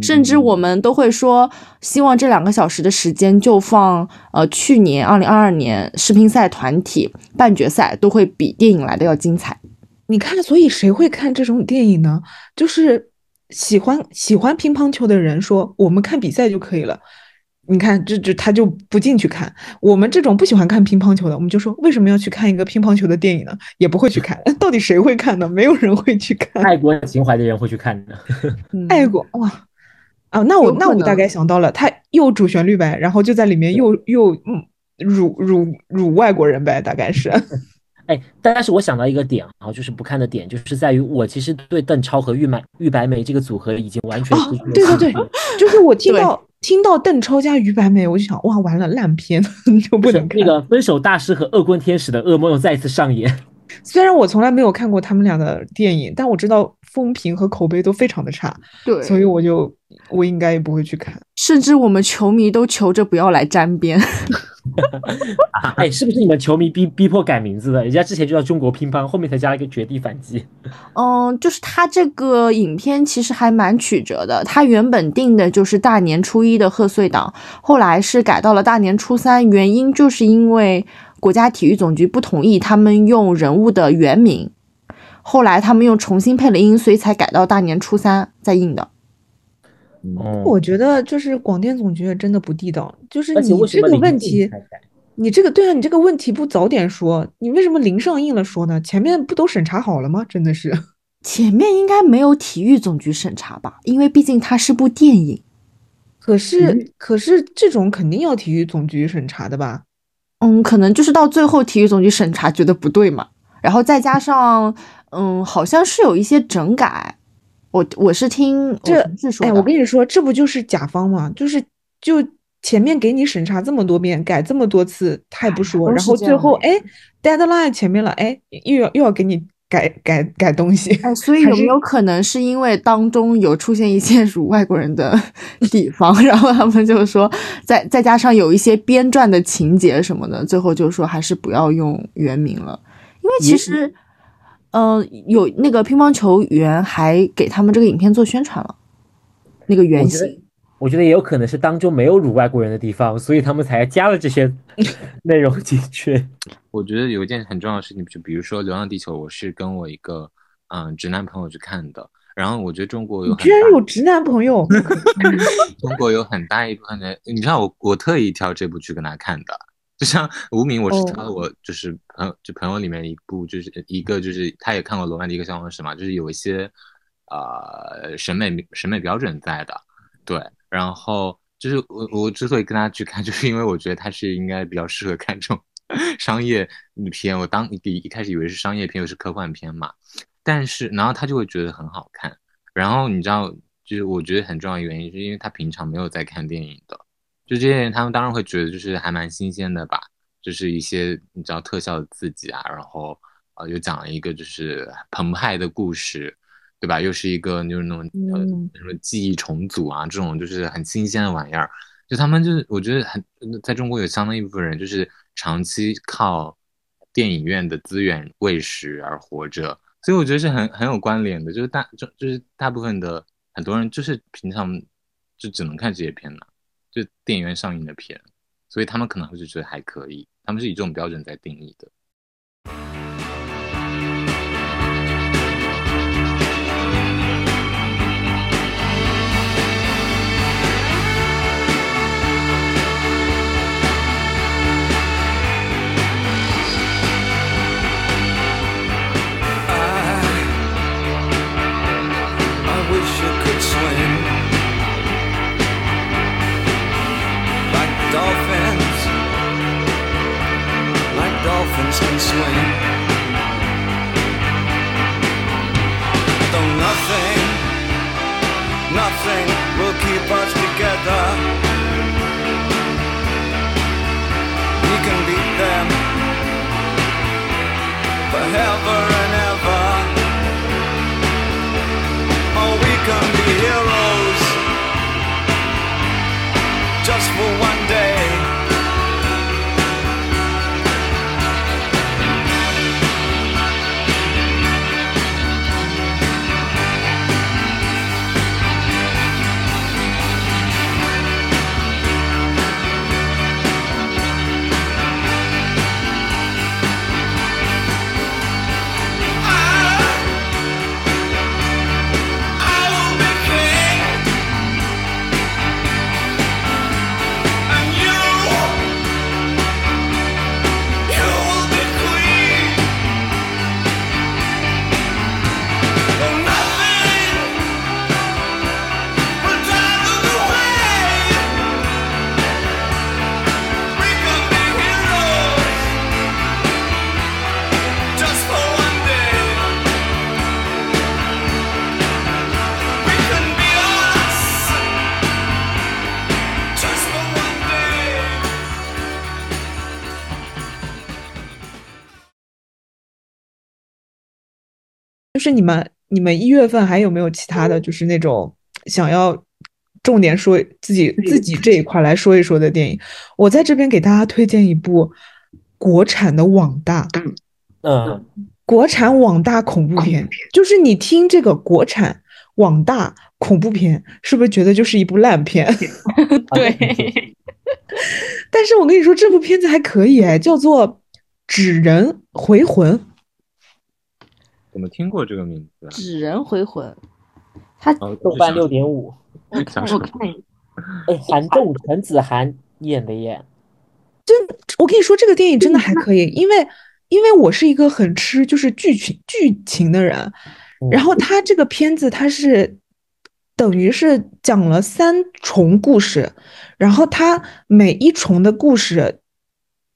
甚至我们都会说，希望这两个小时的时间就放呃去年二零二二年世乒赛团体半决赛，都会比电影来的要精彩。你看，所以谁会看这种电影呢？就是喜欢喜欢乒乓球的人说，我们看比赛就可以了。你看，这这他就不进去看。我们这种不喜欢看乒乓球的，我们就说为什么要去看一个乒乓球的电影呢？也不会去看。到底谁会看呢？没有人会去看。爱国情怀的人会去看的。爱国哇啊！那我那我大概想到了，他又主旋律呗，然后就在里面又又嗯辱辱辱外国人呗，大概是。哎，但是我想到一个点啊，就是不看的点，就是在于我其实对邓超和玉满玉白梅这个组合已经完全对对对，就是我听到听到邓超加于白梅，我就想哇，完了烂片 就不能看。那个分手大师和恶棍天使的噩梦又再次上演。虽然我从来没有看过他们俩的电影，但我知道风评和口碑都非常的差，对，所以我就我应该也不会去看。甚至我们球迷都求着不要来沾边。哎，是不是你们球迷逼逼迫改名字的？人家之前就叫中国乒乓，后面才加了一个绝地反击。嗯，就是他这个影片其实还蛮曲折的。他原本定的就是大年初一的贺岁档，后来是改到了大年初三，原因就是因为国家体育总局不同意他们用人物的原名，后来他们又重新配了音，所以才改到大年初三再印的。我觉得就是广电总局真的不地道，就是你这个问题，你这个对啊，你这个问题不早点说，你为什么临上映了说呢？前面不都审查好了吗？真的是，前面应该没有体育总局审查吧？因为毕竟它是部电影。可是，可是这种肯定要体育总局审查的吧？嗯，可能就是到最后体育总局审查觉得不对嘛，然后再加上，嗯，好像是有一些整改。我我是听这哎，我跟你说，这不就是甲方吗？就是就前面给你审查这么多遍，改这么多次，他也不说，然后最后哎，deadline 前面了，哎，又要又要给你改改改东西。哎，所以有没有可能是因为当中有出现一些辱外国人的 地方，然后他们就说，再再加上有一些编撰的情节什么的，最后就说还是不要用原名了，因为其实。呃，有那个乒乓球员还给他们这个影片做宣传了，那个原型，我觉得也有可能是当中没有辱外国人的地方，所以他们才加了这些 内容进去。我觉得有一件很重要的事情，就比如说《流浪地球》，我是跟我一个嗯直男朋友去看的，然后我觉得中国有居然有直男朋友，中国有很大一部分的，你知道我我特意挑这部剧跟他看的。就像无名，我是挑我就是朋友，就朋友里面一部，就是一个就是他也看过罗曼蒂克消亡史嘛，就是有一些呃审美审美标准在的，对。然后就是我我之所以跟他去看，就是因为我觉得他是应该比较适合看这种商业片。我当一一开始以为是商业片，又是科幻片嘛，但是然后他就会觉得很好看。然后你知道，就是我觉得很重要的原因，是因为他平常没有在看电影的。就这些人，他们当然会觉得就是还蛮新鲜的吧，就是一些你知道特效的刺激啊，然后呃又讲了一个就是澎湃的故事，对吧？又是一个就是那种呃什么记忆重组啊这种就是很新鲜的玩意儿，就他们就是我觉得很在中国有相当一部分人就是长期靠电影院的资源喂食而活着，所以我觉得是很很有关联的，就是大就就是大部分的很多人就是平常就只能看这些片嘛，就电影院上映的片，所以他们可能会就觉得还可以，他们是以这种标准在定义的。你们，你们一月份还有没有其他的就是那种想要重点说自己自己这一块来说一说的电影？我在这边给大家推荐一部国产的网大，嗯，国产网大恐怖片。就是你听这个国产网大恐怖片，是不是觉得就是一部烂片？对。但是我跟你说，这部片子还可以哎，叫做《纸人回魂》。怎么听过这个名字？纸人回魂，他豆瓣六点五。我看我看，哎，韩栋陈子涵演的耶。真，我跟你说，这个电影真的还可以，因为因为我是一个很吃就是剧情剧情的人，然后他这个片子他是等于是讲了三重故事，然后他每一重的故事。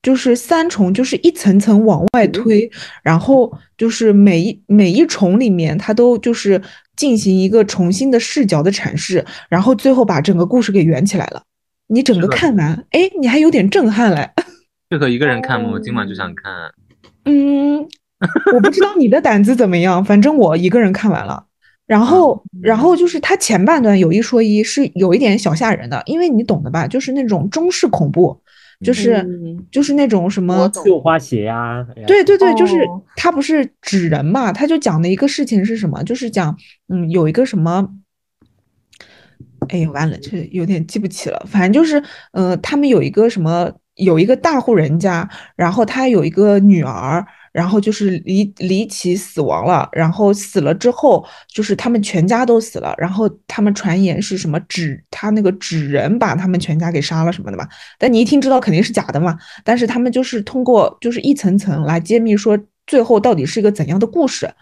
就是三重，就是一层层往外推，然后就是每一每一重里面，它都就是进行一个重新的视角的阐释，然后最后把整个故事给圆起来了。你整个看完，哎，你还有点震撼嘞。适合一个人看吗？我今晚就想看。嗯，我不知道你的胆子怎么样，反正我一个人看完了。然后，然后就是它前半段有一说一，是有一点小吓人的，因为你懂的吧，就是那种中式恐怖。就是就是那种什么绣花鞋呀，对对对，就是他不是纸人嘛，他就讲的一个事情是什么？就是讲，嗯，有一个什么，哎呀，完了，这有点记不起了。反正就是，呃，他们有一个什么，有一个大户人家，然后他有一个女儿。然后就是离离奇死亡了，然后死了之后，就是他们全家都死了，然后他们传言是什么纸，他那个纸人把他们全家给杀了什么的嘛。但你一听知道肯定是假的嘛。但是他们就是通过就是一层层来揭秘，说最后到底是一个怎样的故事，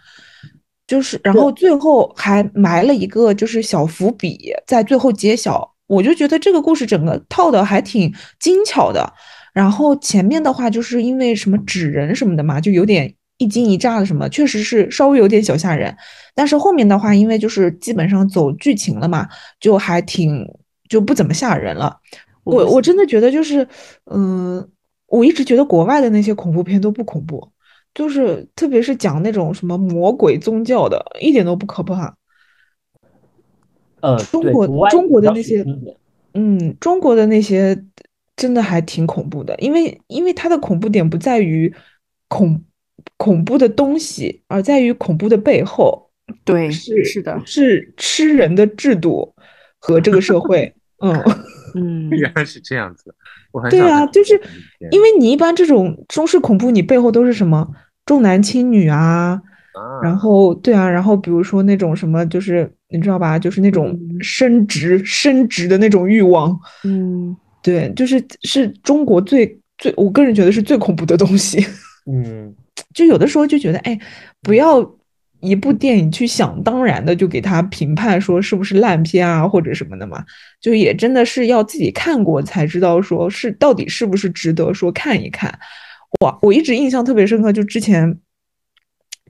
就是然后最后还埋了一个就是小伏笔，在最后揭晓。我就觉得这个故事整个套的还挺精巧的。然后前面的话就是因为什么纸人什么的嘛，就有点一惊一乍的什么，确实是稍微有点小吓人。但是后面的话，因为就是基本上走剧情了嘛，就还挺就不怎么吓人了。我我真的觉得就是，嗯，我一直觉得国外的那些恐怖片都不恐怖，就是特别是讲那种什么魔鬼宗教的，一点都不可怕。呃，中国中国的那些，嗯，中国的那些。真的还挺恐怖的，因为因为它的恐怖点不在于恐恐怖的东西，而在于恐怖的背后。对，是是的，是吃人的制度和这个社会。嗯 嗯，原来是这样子。对啊，就是因为你一般这种中式恐怖，你背后都是什么重男轻女啊，然后对啊，然后比如说那种什么，就是你知道吧，就是那种升职升职的那种欲望。嗯，对，就是是中国最最，我个人觉得是最恐怖的东西。嗯，就有的时候就觉得，哎，不要。一部电影去想当然的就给他评判说是不是烂片啊或者什么的嘛，就也真的是要自己看过才知道说是到底是不是值得说看一看。我，我一直印象特别深刻，就之前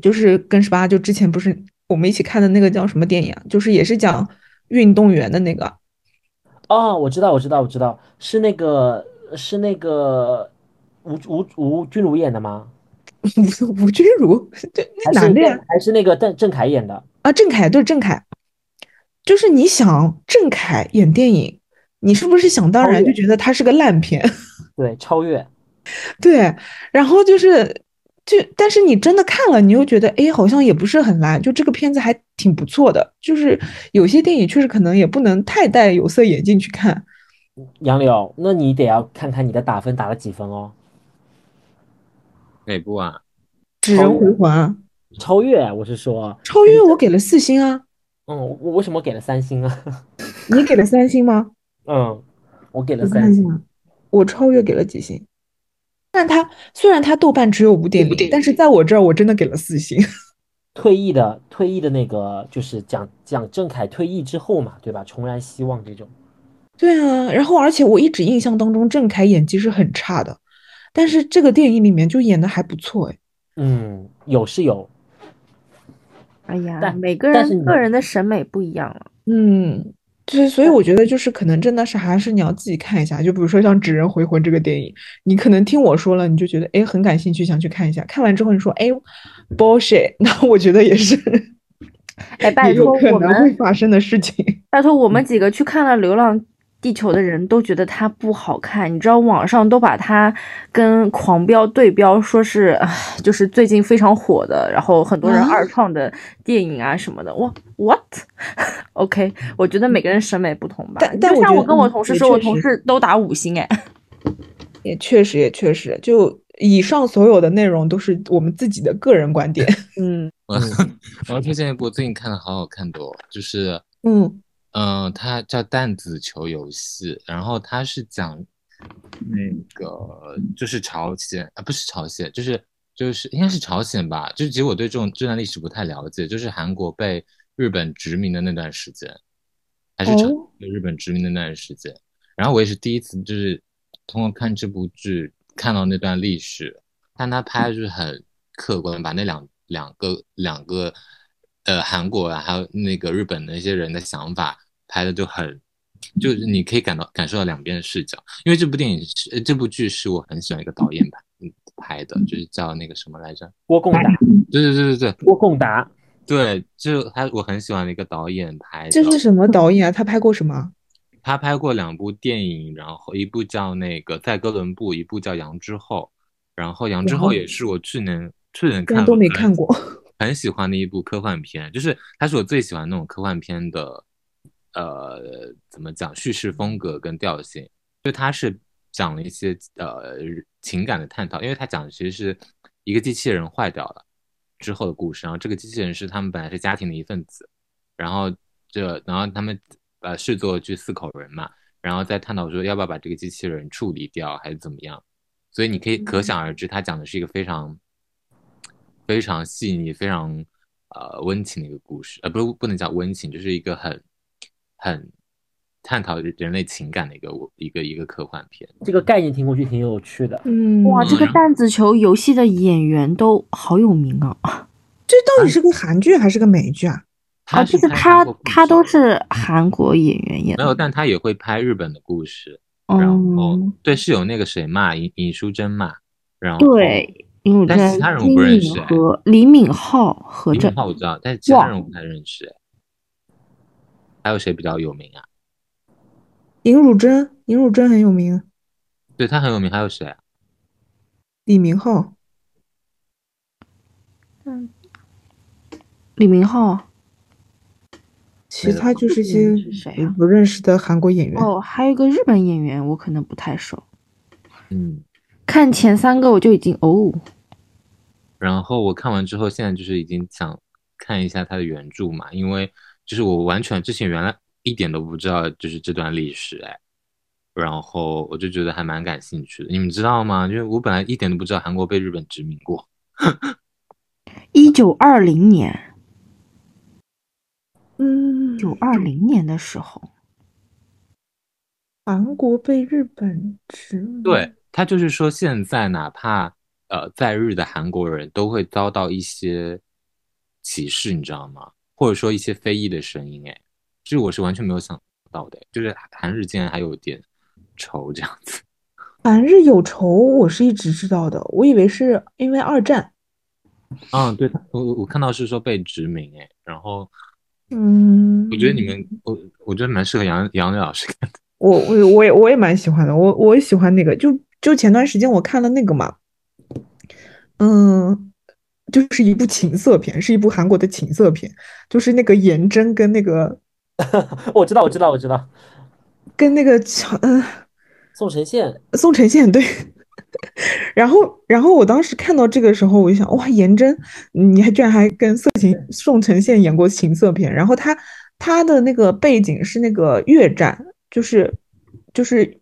就是跟十八就之前不是我们一起看的那个叫什么电影啊？就是也是讲运动员的那个。哦，我知道，我知道，我知道，是那个是那个吴吴吴君如演的吗？吴 吴君如，对，那男的呀？还是那个邓郑恺演的啊？郑恺对郑恺，就是你想郑恺演电影，你是不是想当然就觉得他是个烂片？对，超越。对，然后就是就，但是你真的看了，你又觉得哎，好像也不是很烂，就这个片子还挺不错的。就是有些电影确实可能也不能太戴有色眼镜去看。杨柳，那你得要看看你的打分打了几分哦。哪部啊？纸人回环，超越，我是说超越，我给了四星啊。嗯，我为什么给了三星啊？你给了三星吗？嗯，我给了三星。我超越给了几星？但他虽然他豆瓣只有五点零，但是在我这儿我真的给了四星。退役的，退役的那个就是讲讲郑恺退役之后嘛，对吧？重燃希望这种。对啊，然后而且我一直印象当中郑恺演技是很差的。但是这个电影里面就演的还不错哎，嗯，有是有，哎呀，每个人个人的审美不一样了，嗯，对，所以我觉得就是可能真的是还是你要自己看一下，就比如说像《纸人回魂》这个电影，你可能听我说了，你就觉得哎很感兴趣，想去看一下，看完之后你说哎 bullshit，那我觉得也是，哎，拜托我们会发生的事情，拜托我们几个去看了《流浪》。地球的人都觉得它不好看，你知道网上都把它跟《狂飙》对标，说是就是最近非常火的，然后很多人二创的电影啊什么的。我 what？OK，我觉得每个人审美不同吧。但但就像我跟我同事说，我同事都打五星哎。也确实也确实，就以上所有的内容都是我们自己的个人观点。嗯，我要推荐一部最近看的好好看的，哦就是嗯。嗯，它叫弹子球游戏，然后它是讲那个就是朝鲜啊，不是朝鲜，就是就是应该是朝鲜吧。就是其实我对这种这段历史不太了解，就是韩国被日本殖民的那段时间，还是朝被日本殖民的那段时间。然后我也是第一次就是通过看这部剧看到那段历史，但他拍的就是很客观，把那两两个两个呃韩国啊还有那个日本的一些人的想法。拍的就很，就是你可以感到感受到两边的视角，因为这部电影是这部剧是我很喜欢一个导演拍拍的，就是叫那个什么来着？郭贡达。对对对对对，郭贡达。对，就他我很喜欢的一个导演拍的。这是什么导演啊？他拍过什么？他拍过两部电影，然后一部叫那个在哥伦布，一部叫杨之后。然后杨之后也是我去年去年看都没看过，很喜欢的一部科幻片，就是他是我最喜欢那种科幻片的。呃，怎么讲叙事风格跟调性？就他是讲了一些呃情感的探讨，因为他讲的其实是一个机器人坏掉了之后的故事。然后这个机器人是他们本来是家庭的一份子，然后这然后他们呃视作去四口人嘛，然后再探讨说要不要把这个机器人处理掉还是怎么样。所以你可以可想而知，他讲的是一个非常非常细腻、非常呃温情的一个故事，呃不是不能叫温情，就是一个很。很探讨人类情感的一个一个一个科幻片，这个概念听过去挺有趣的。嗯，哇，这个弹子球游戏的演员都好有名啊！这到底是个韩剧还是个美剧啊？啊，就是他，他都是韩国演员演。没有，但他也会拍日本的故事。然后，对，是有那个谁嘛，尹尹淑珍嘛。然后，对。但其他人我不认识。和李敏镐和李敏镐我知道，但是其他人我不太认识。还有谁比较有名啊？尹汝贞，尹汝贞很有名，对他很有名。还有谁？李明浩。嗯，李明浩。其他就是些不认识的韩国演员哦，还有一个日本演员，我可能不太熟。嗯，看前三个我就已经哦。然后我看完之后，现在就是已经想看一下他的原著嘛，因为就是我完全之前原来一点都不知道就是这段历史哎，然后我就觉得还蛮感兴趣的。你们知道吗？就是我本来一点都不知道韩国被日本殖民过。一九二零年。嗯，九二零年的时候，韩国被日本殖民。对他就是说，现在哪怕呃在日的韩国人都会遭到一些歧视，你知道吗？或者说一些非议的声音，哎，这我是完全没有想到的，就是韩日竟然还有点仇这样子。韩日有仇，我是一直知道的，我以为是因为二战。嗯，对，我我看到是说被殖民，哎，然后。嗯，我觉得你们，我我觉得蛮适合杨杨磊老师看的。我我我也我也蛮喜欢的，我我也喜欢那个，就就前段时间我看了那个嘛，嗯，就是一部情色片，是一部韩国的情色片，就是那个颜真跟那个，我知道我知道我知道，跟那个乔嗯，宋承宪，宋承宪对。然后，然后我当时看到这个时候，我就想，哇，颜真，你还居然还跟色情宋承宪演过情色片。然后他他的那个背景是那个越战，就是就是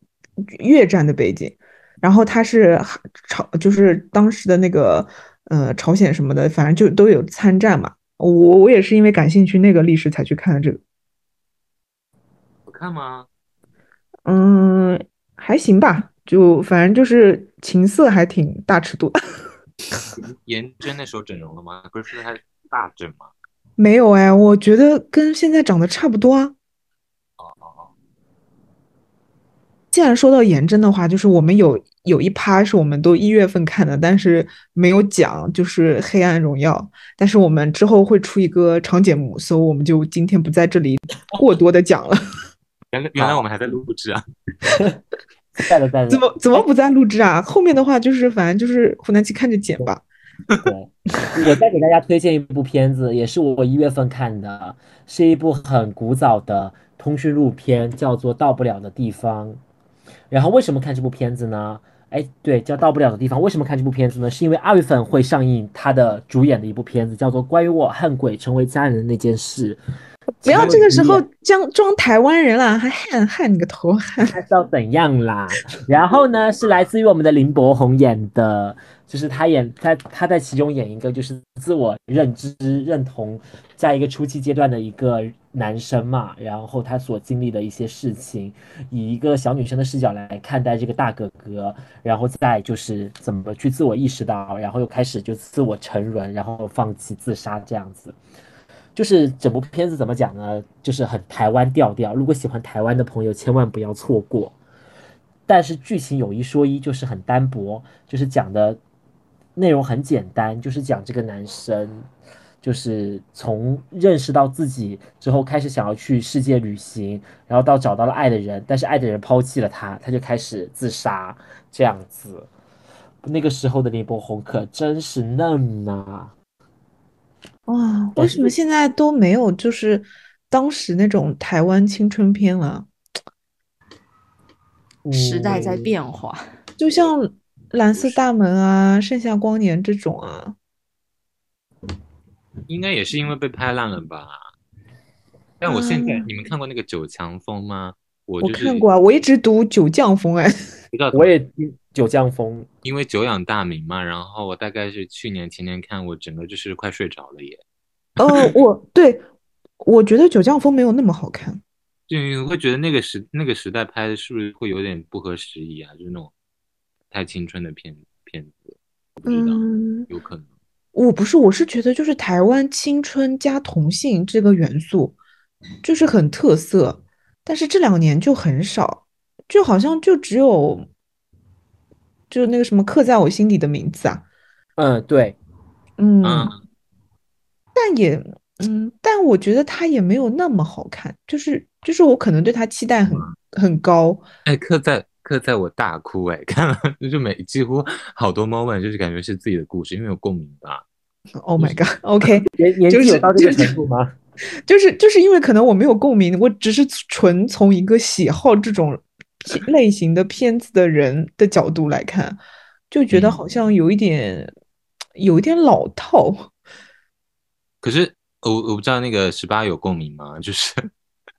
越战的背景。然后他是朝，就是当时的那个呃朝鲜什么的，反正就都有参战嘛。我我也是因为感兴趣那个历史才去看的这个。好看吗？嗯，还行吧。就反正就是情色还挺大尺度。颜真那时候整容了吗？不是还大整吗？没有哎，我觉得跟现在长得差不多啊。哦哦哦。既然说到颜真的话，就是我们有有一趴是我们都一月份看的，但是没有讲，就是《黑暗荣耀》。但是我们之后会出一个长节目，所以我们就今天不在这里过多的讲了。原来原来我们还在录制啊。在的在的，怎么怎么不在录制啊？后面的话就是反正就是湖南去看着剪吧。对，我再给大家推荐一部片子，也是我一月份看的，是一部很古早的通讯录片，叫做《到不了的地方》。然后为什么看这部片子呢？哎，对，叫《到不了的地方》。为什么看这部片子呢？是因为二月份会上映他的主演的一部片子，叫做《关于我恨鬼成为家人的那件事》。不要这个时候将装台湾人了，还汉汉你个头汉，还要怎样啦？然后呢，是来自于我们的林柏宏演的，就是他演他他在其中演一个就是自我认知认同在一个初期阶段的一个男生嘛，然后他所经历的一些事情，以一个小女生的视角来看待这个大哥哥，然后再就是怎么去自我意识到，然后又开始就自我沉沦，然后放弃自杀这样子。就是整部片子怎么讲呢？就是很台湾调调。如果喜欢台湾的朋友，千万不要错过。但是剧情有一说一，就是很单薄，就是讲的内容很简单，就是讲这个男生，就是从认识到自己之后，开始想要去世界旅行，然后到找到了爱的人，但是爱的人抛弃了他，他就开始自杀，这样子。那个时候的林柏宏可真是嫩呐。哇，为什么现在都没有就是当时那种台湾青春片了？时代在变化，就像《蓝色大门》啊，《盛夏光年》这种啊，应该也是因为被拍烂了吧？但我现在，你们看过那个《九强风》吗？我我看过啊，我一直读《九降风》哎，我也听。九降风，因为久仰大名嘛，然后我大概是去年前年看，我整个就是快睡着了耶。呃，我对，我觉得九降风没有那么好看，就你会觉得那个时那个时代拍的是不是会有点不合时宜啊？就是那种太青春的片片子，不知道，有可能。我不是，我是觉得就是台湾青春加同性这个元素就是很特色，但是这两年就很少，就好像就只有。就那个什么刻在我心底的名字啊，嗯，对，嗯，但也，嗯，但我觉得他也没有那么好看，就是就是我可能对他期待很很高。哎，刻在刻在我大哭哎，看了就每几乎好多 moment 就是感觉是自己的故事，因为有共鸣吧。Oh my god！OK，年年纪有到这个程度吗？就是就是因为可能我没有共鸣，我只是纯从一个喜好这种类型的片子的人的角度来看，就觉得好像有一点有一点老套。可是我我不知道那个十八有共鸣吗？就是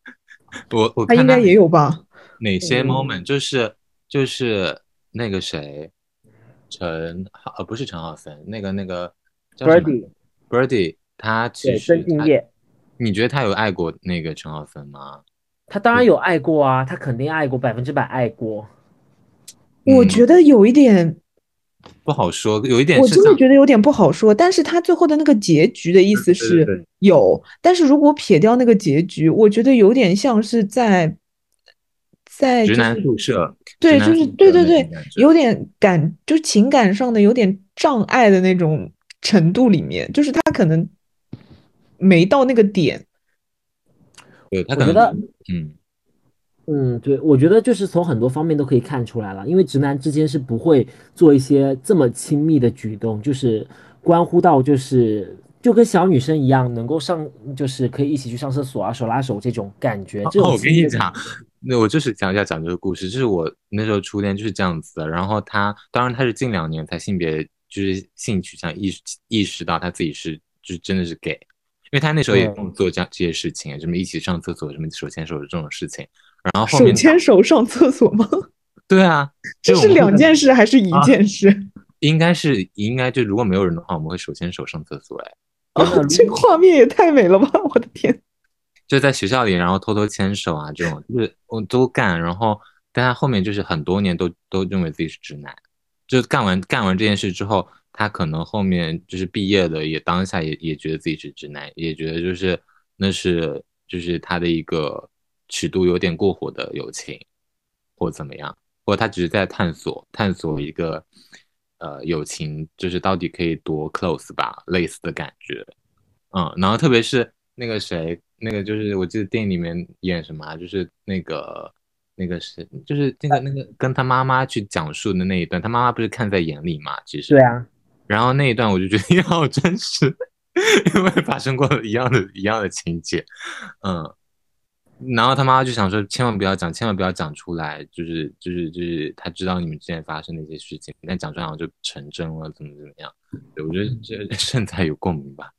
我我他应该也有吧？哪些 moment？就是就是那个谁，陈呃不是陈浩森，那个那个叫什么？Birdy，Birdy，他其实曾敬业。你觉得他有爱过那个陈浩森吗？他当然有爱过啊，他肯定爱过，百分之百爱过。我觉得有一点不好说，有一点我真的觉得有点不好说。但是他最后的那个结局的意思是有，但是如果撇掉那个结局，我觉得有点像是在在直男宿舍，对，就是对对对，有点感，就情感上的有点障碍的那种程度里面，就是他可能。没到那个点，对他觉得，嗯嗯，对我觉得就是从很多方面都可以看出来了，因为直男之间是不会做一些这么亲密的举动，就是关乎到就是就跟小女生一样，能够上就是可以一起去上厕所啊，手拉手这种感觉。这我跟你讲，那我就是讲一下讲这个故事，就是我那时候初恋就是这样子的，然后他当然他是近两年才性别就是性取向意识意识到他自己是就是真的是 gay。因为他那时候也跟我做这样这些事情，什么一起上厕所，什么手牵手的这种事情，然后手牵手上厕所吗？对啊，这是两件事还是一件事？应该是应该就如果没有人的话，我们会手牵手上厕所。哎，哦，这个画面也太美了吧！我的天，就在学校里，然后偷偷牵手啊，这种就是我都干。然后，但他后面就是很多年都都认为自己是直男，就干完干完这件事之后。他可能后面就是毕业了，也当下也也觉得自己是直男，也觉得就是那是就是他的一个尺度有点过火的友情，或怎么样，或他只是在探索探索一个呃友情，就是到底可以多 close 吧，类似的感觉，嗯，然后特别是那个谁，那个就是我记得电影里面演什么，就是那个那个是就是那个那个跟他妈妈去讲述的那一段，他妈妈不是看在眼里嘛，其实对啊。然后那一段我就觉得 好真实，因为发生过一样的一样的情节，嗯，然后他妈妈就想说千万不要讲，千万不要讲出来，就是就是就是他知道你们之间发生的一些事情，但讲出来好像就成真了，怎么怎么样？对，我觉得这 胜在有共鸣吧。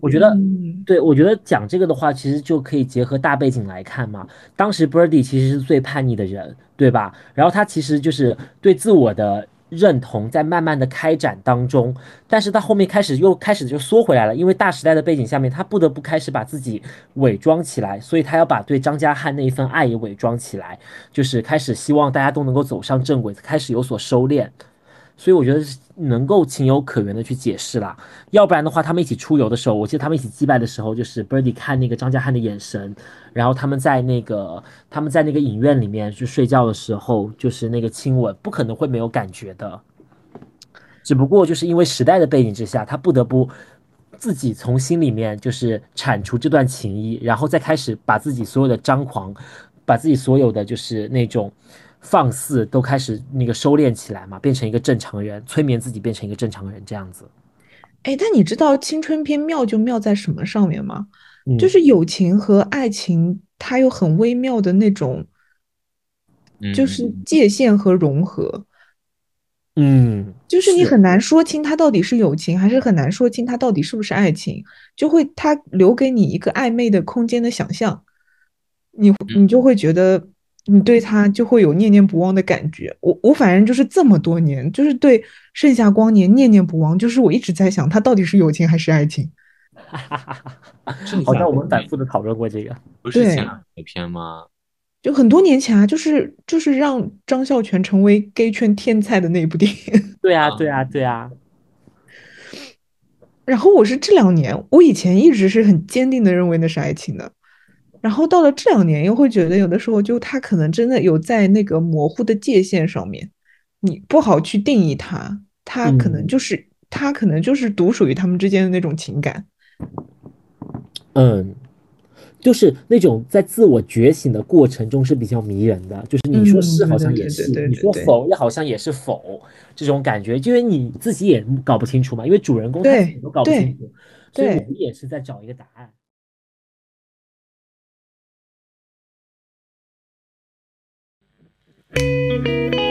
我觉得，对我觉得讲这个的话，其实就可以结合大背景来看嘛。当时 Birdy 其实是最叛逆的人，对吧？然后他其实就是对自我的。认同在慢慢的开展当中，但是他后面开始又开始就缩回来了，因为大时代的背景下面，他不得不开始把自己伪装起来，所以他要把对张家汉那一份爱也伪装起来，就是开始希望大家都能够走上正轨，开始有所收敛。所以我觉得是能够情有可原的去解释啦，要不然的话，他们一起出游的时候，我记得他们一起祭拜的时候，就是 Birdy 看那个张家汉的眼神，然后他们在那个他们在那个影院里面去睡觉的时候，就是那个亲吻，不可能会没有感觉的，只不过就是因为时代的背景之下，他不得不自己从心里面就是铲除这段情谊，然后再开始把自己所有的张狂，把自己所有的就是那种。放肆都开始那个收敛起来嘛，变成一个正常人，催眠自己变成一个正常人这样子。哎，但你知道青春片妙就妙在什么上面吗？就是友情和爱情，它有很微妙的那种，就是界限和融合。嗯，就是你很难说清它到底是友情，还是很难说清它到底是不是爱情，就会它留给你一个暧昧的空间的想象，你你就会觉得。你对他就会有念念不忘的感觉。我我反正就是这么多年，就是对《盛夏光年》念念不忘。就是我一直在想，他到底是友情还是爱情？好像我们反复的讨论过这个，不是前两年片吗？就很多年前啊，就是就是让张孝全成为 gay 圈天才的那部电影。对啊，对啊，对啊。然后我是这两年，我以前一直是很坚定的认为那是爱情的。然后到了这两年，又会觉得有的时候就他可能真的有在那个模糊的界限上面，你不好去定义他，他可能就是他可能就是独属于他们之间的那种情感。嗯，就是那种在自我觉醒的过程中是比较迷人的。就是你说是好像也是，你说否也好像也是否，这种感觉，因为你自己也搞不清楚嘛，因为主人公他自己都搞不清楚，所以我们也是在找一个答案。那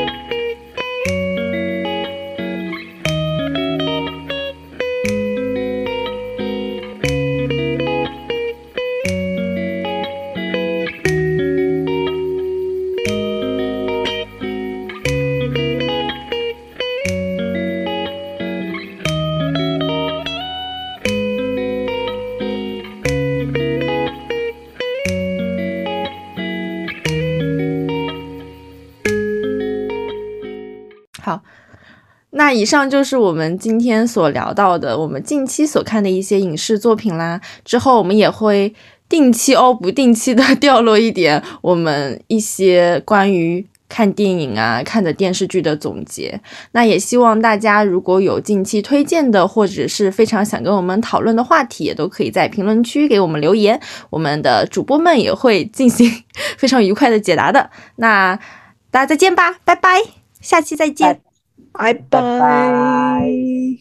以上就是我们今天所聊到的，我们近期所看的一些影视作品啦。之后我们也会定期哦，不定期的 掉落一点我们一些关于看电影啊、看的电视剧的总结。那也希望大家如果有近期推荐的，或者是非常想跟我们讨论的话题，也都可以在评论区给我们留言，我们的主播们也会进行 非常愉快的解答的。那大家再见吧，拜拜，下期再见。Bye-bye. Bye bye.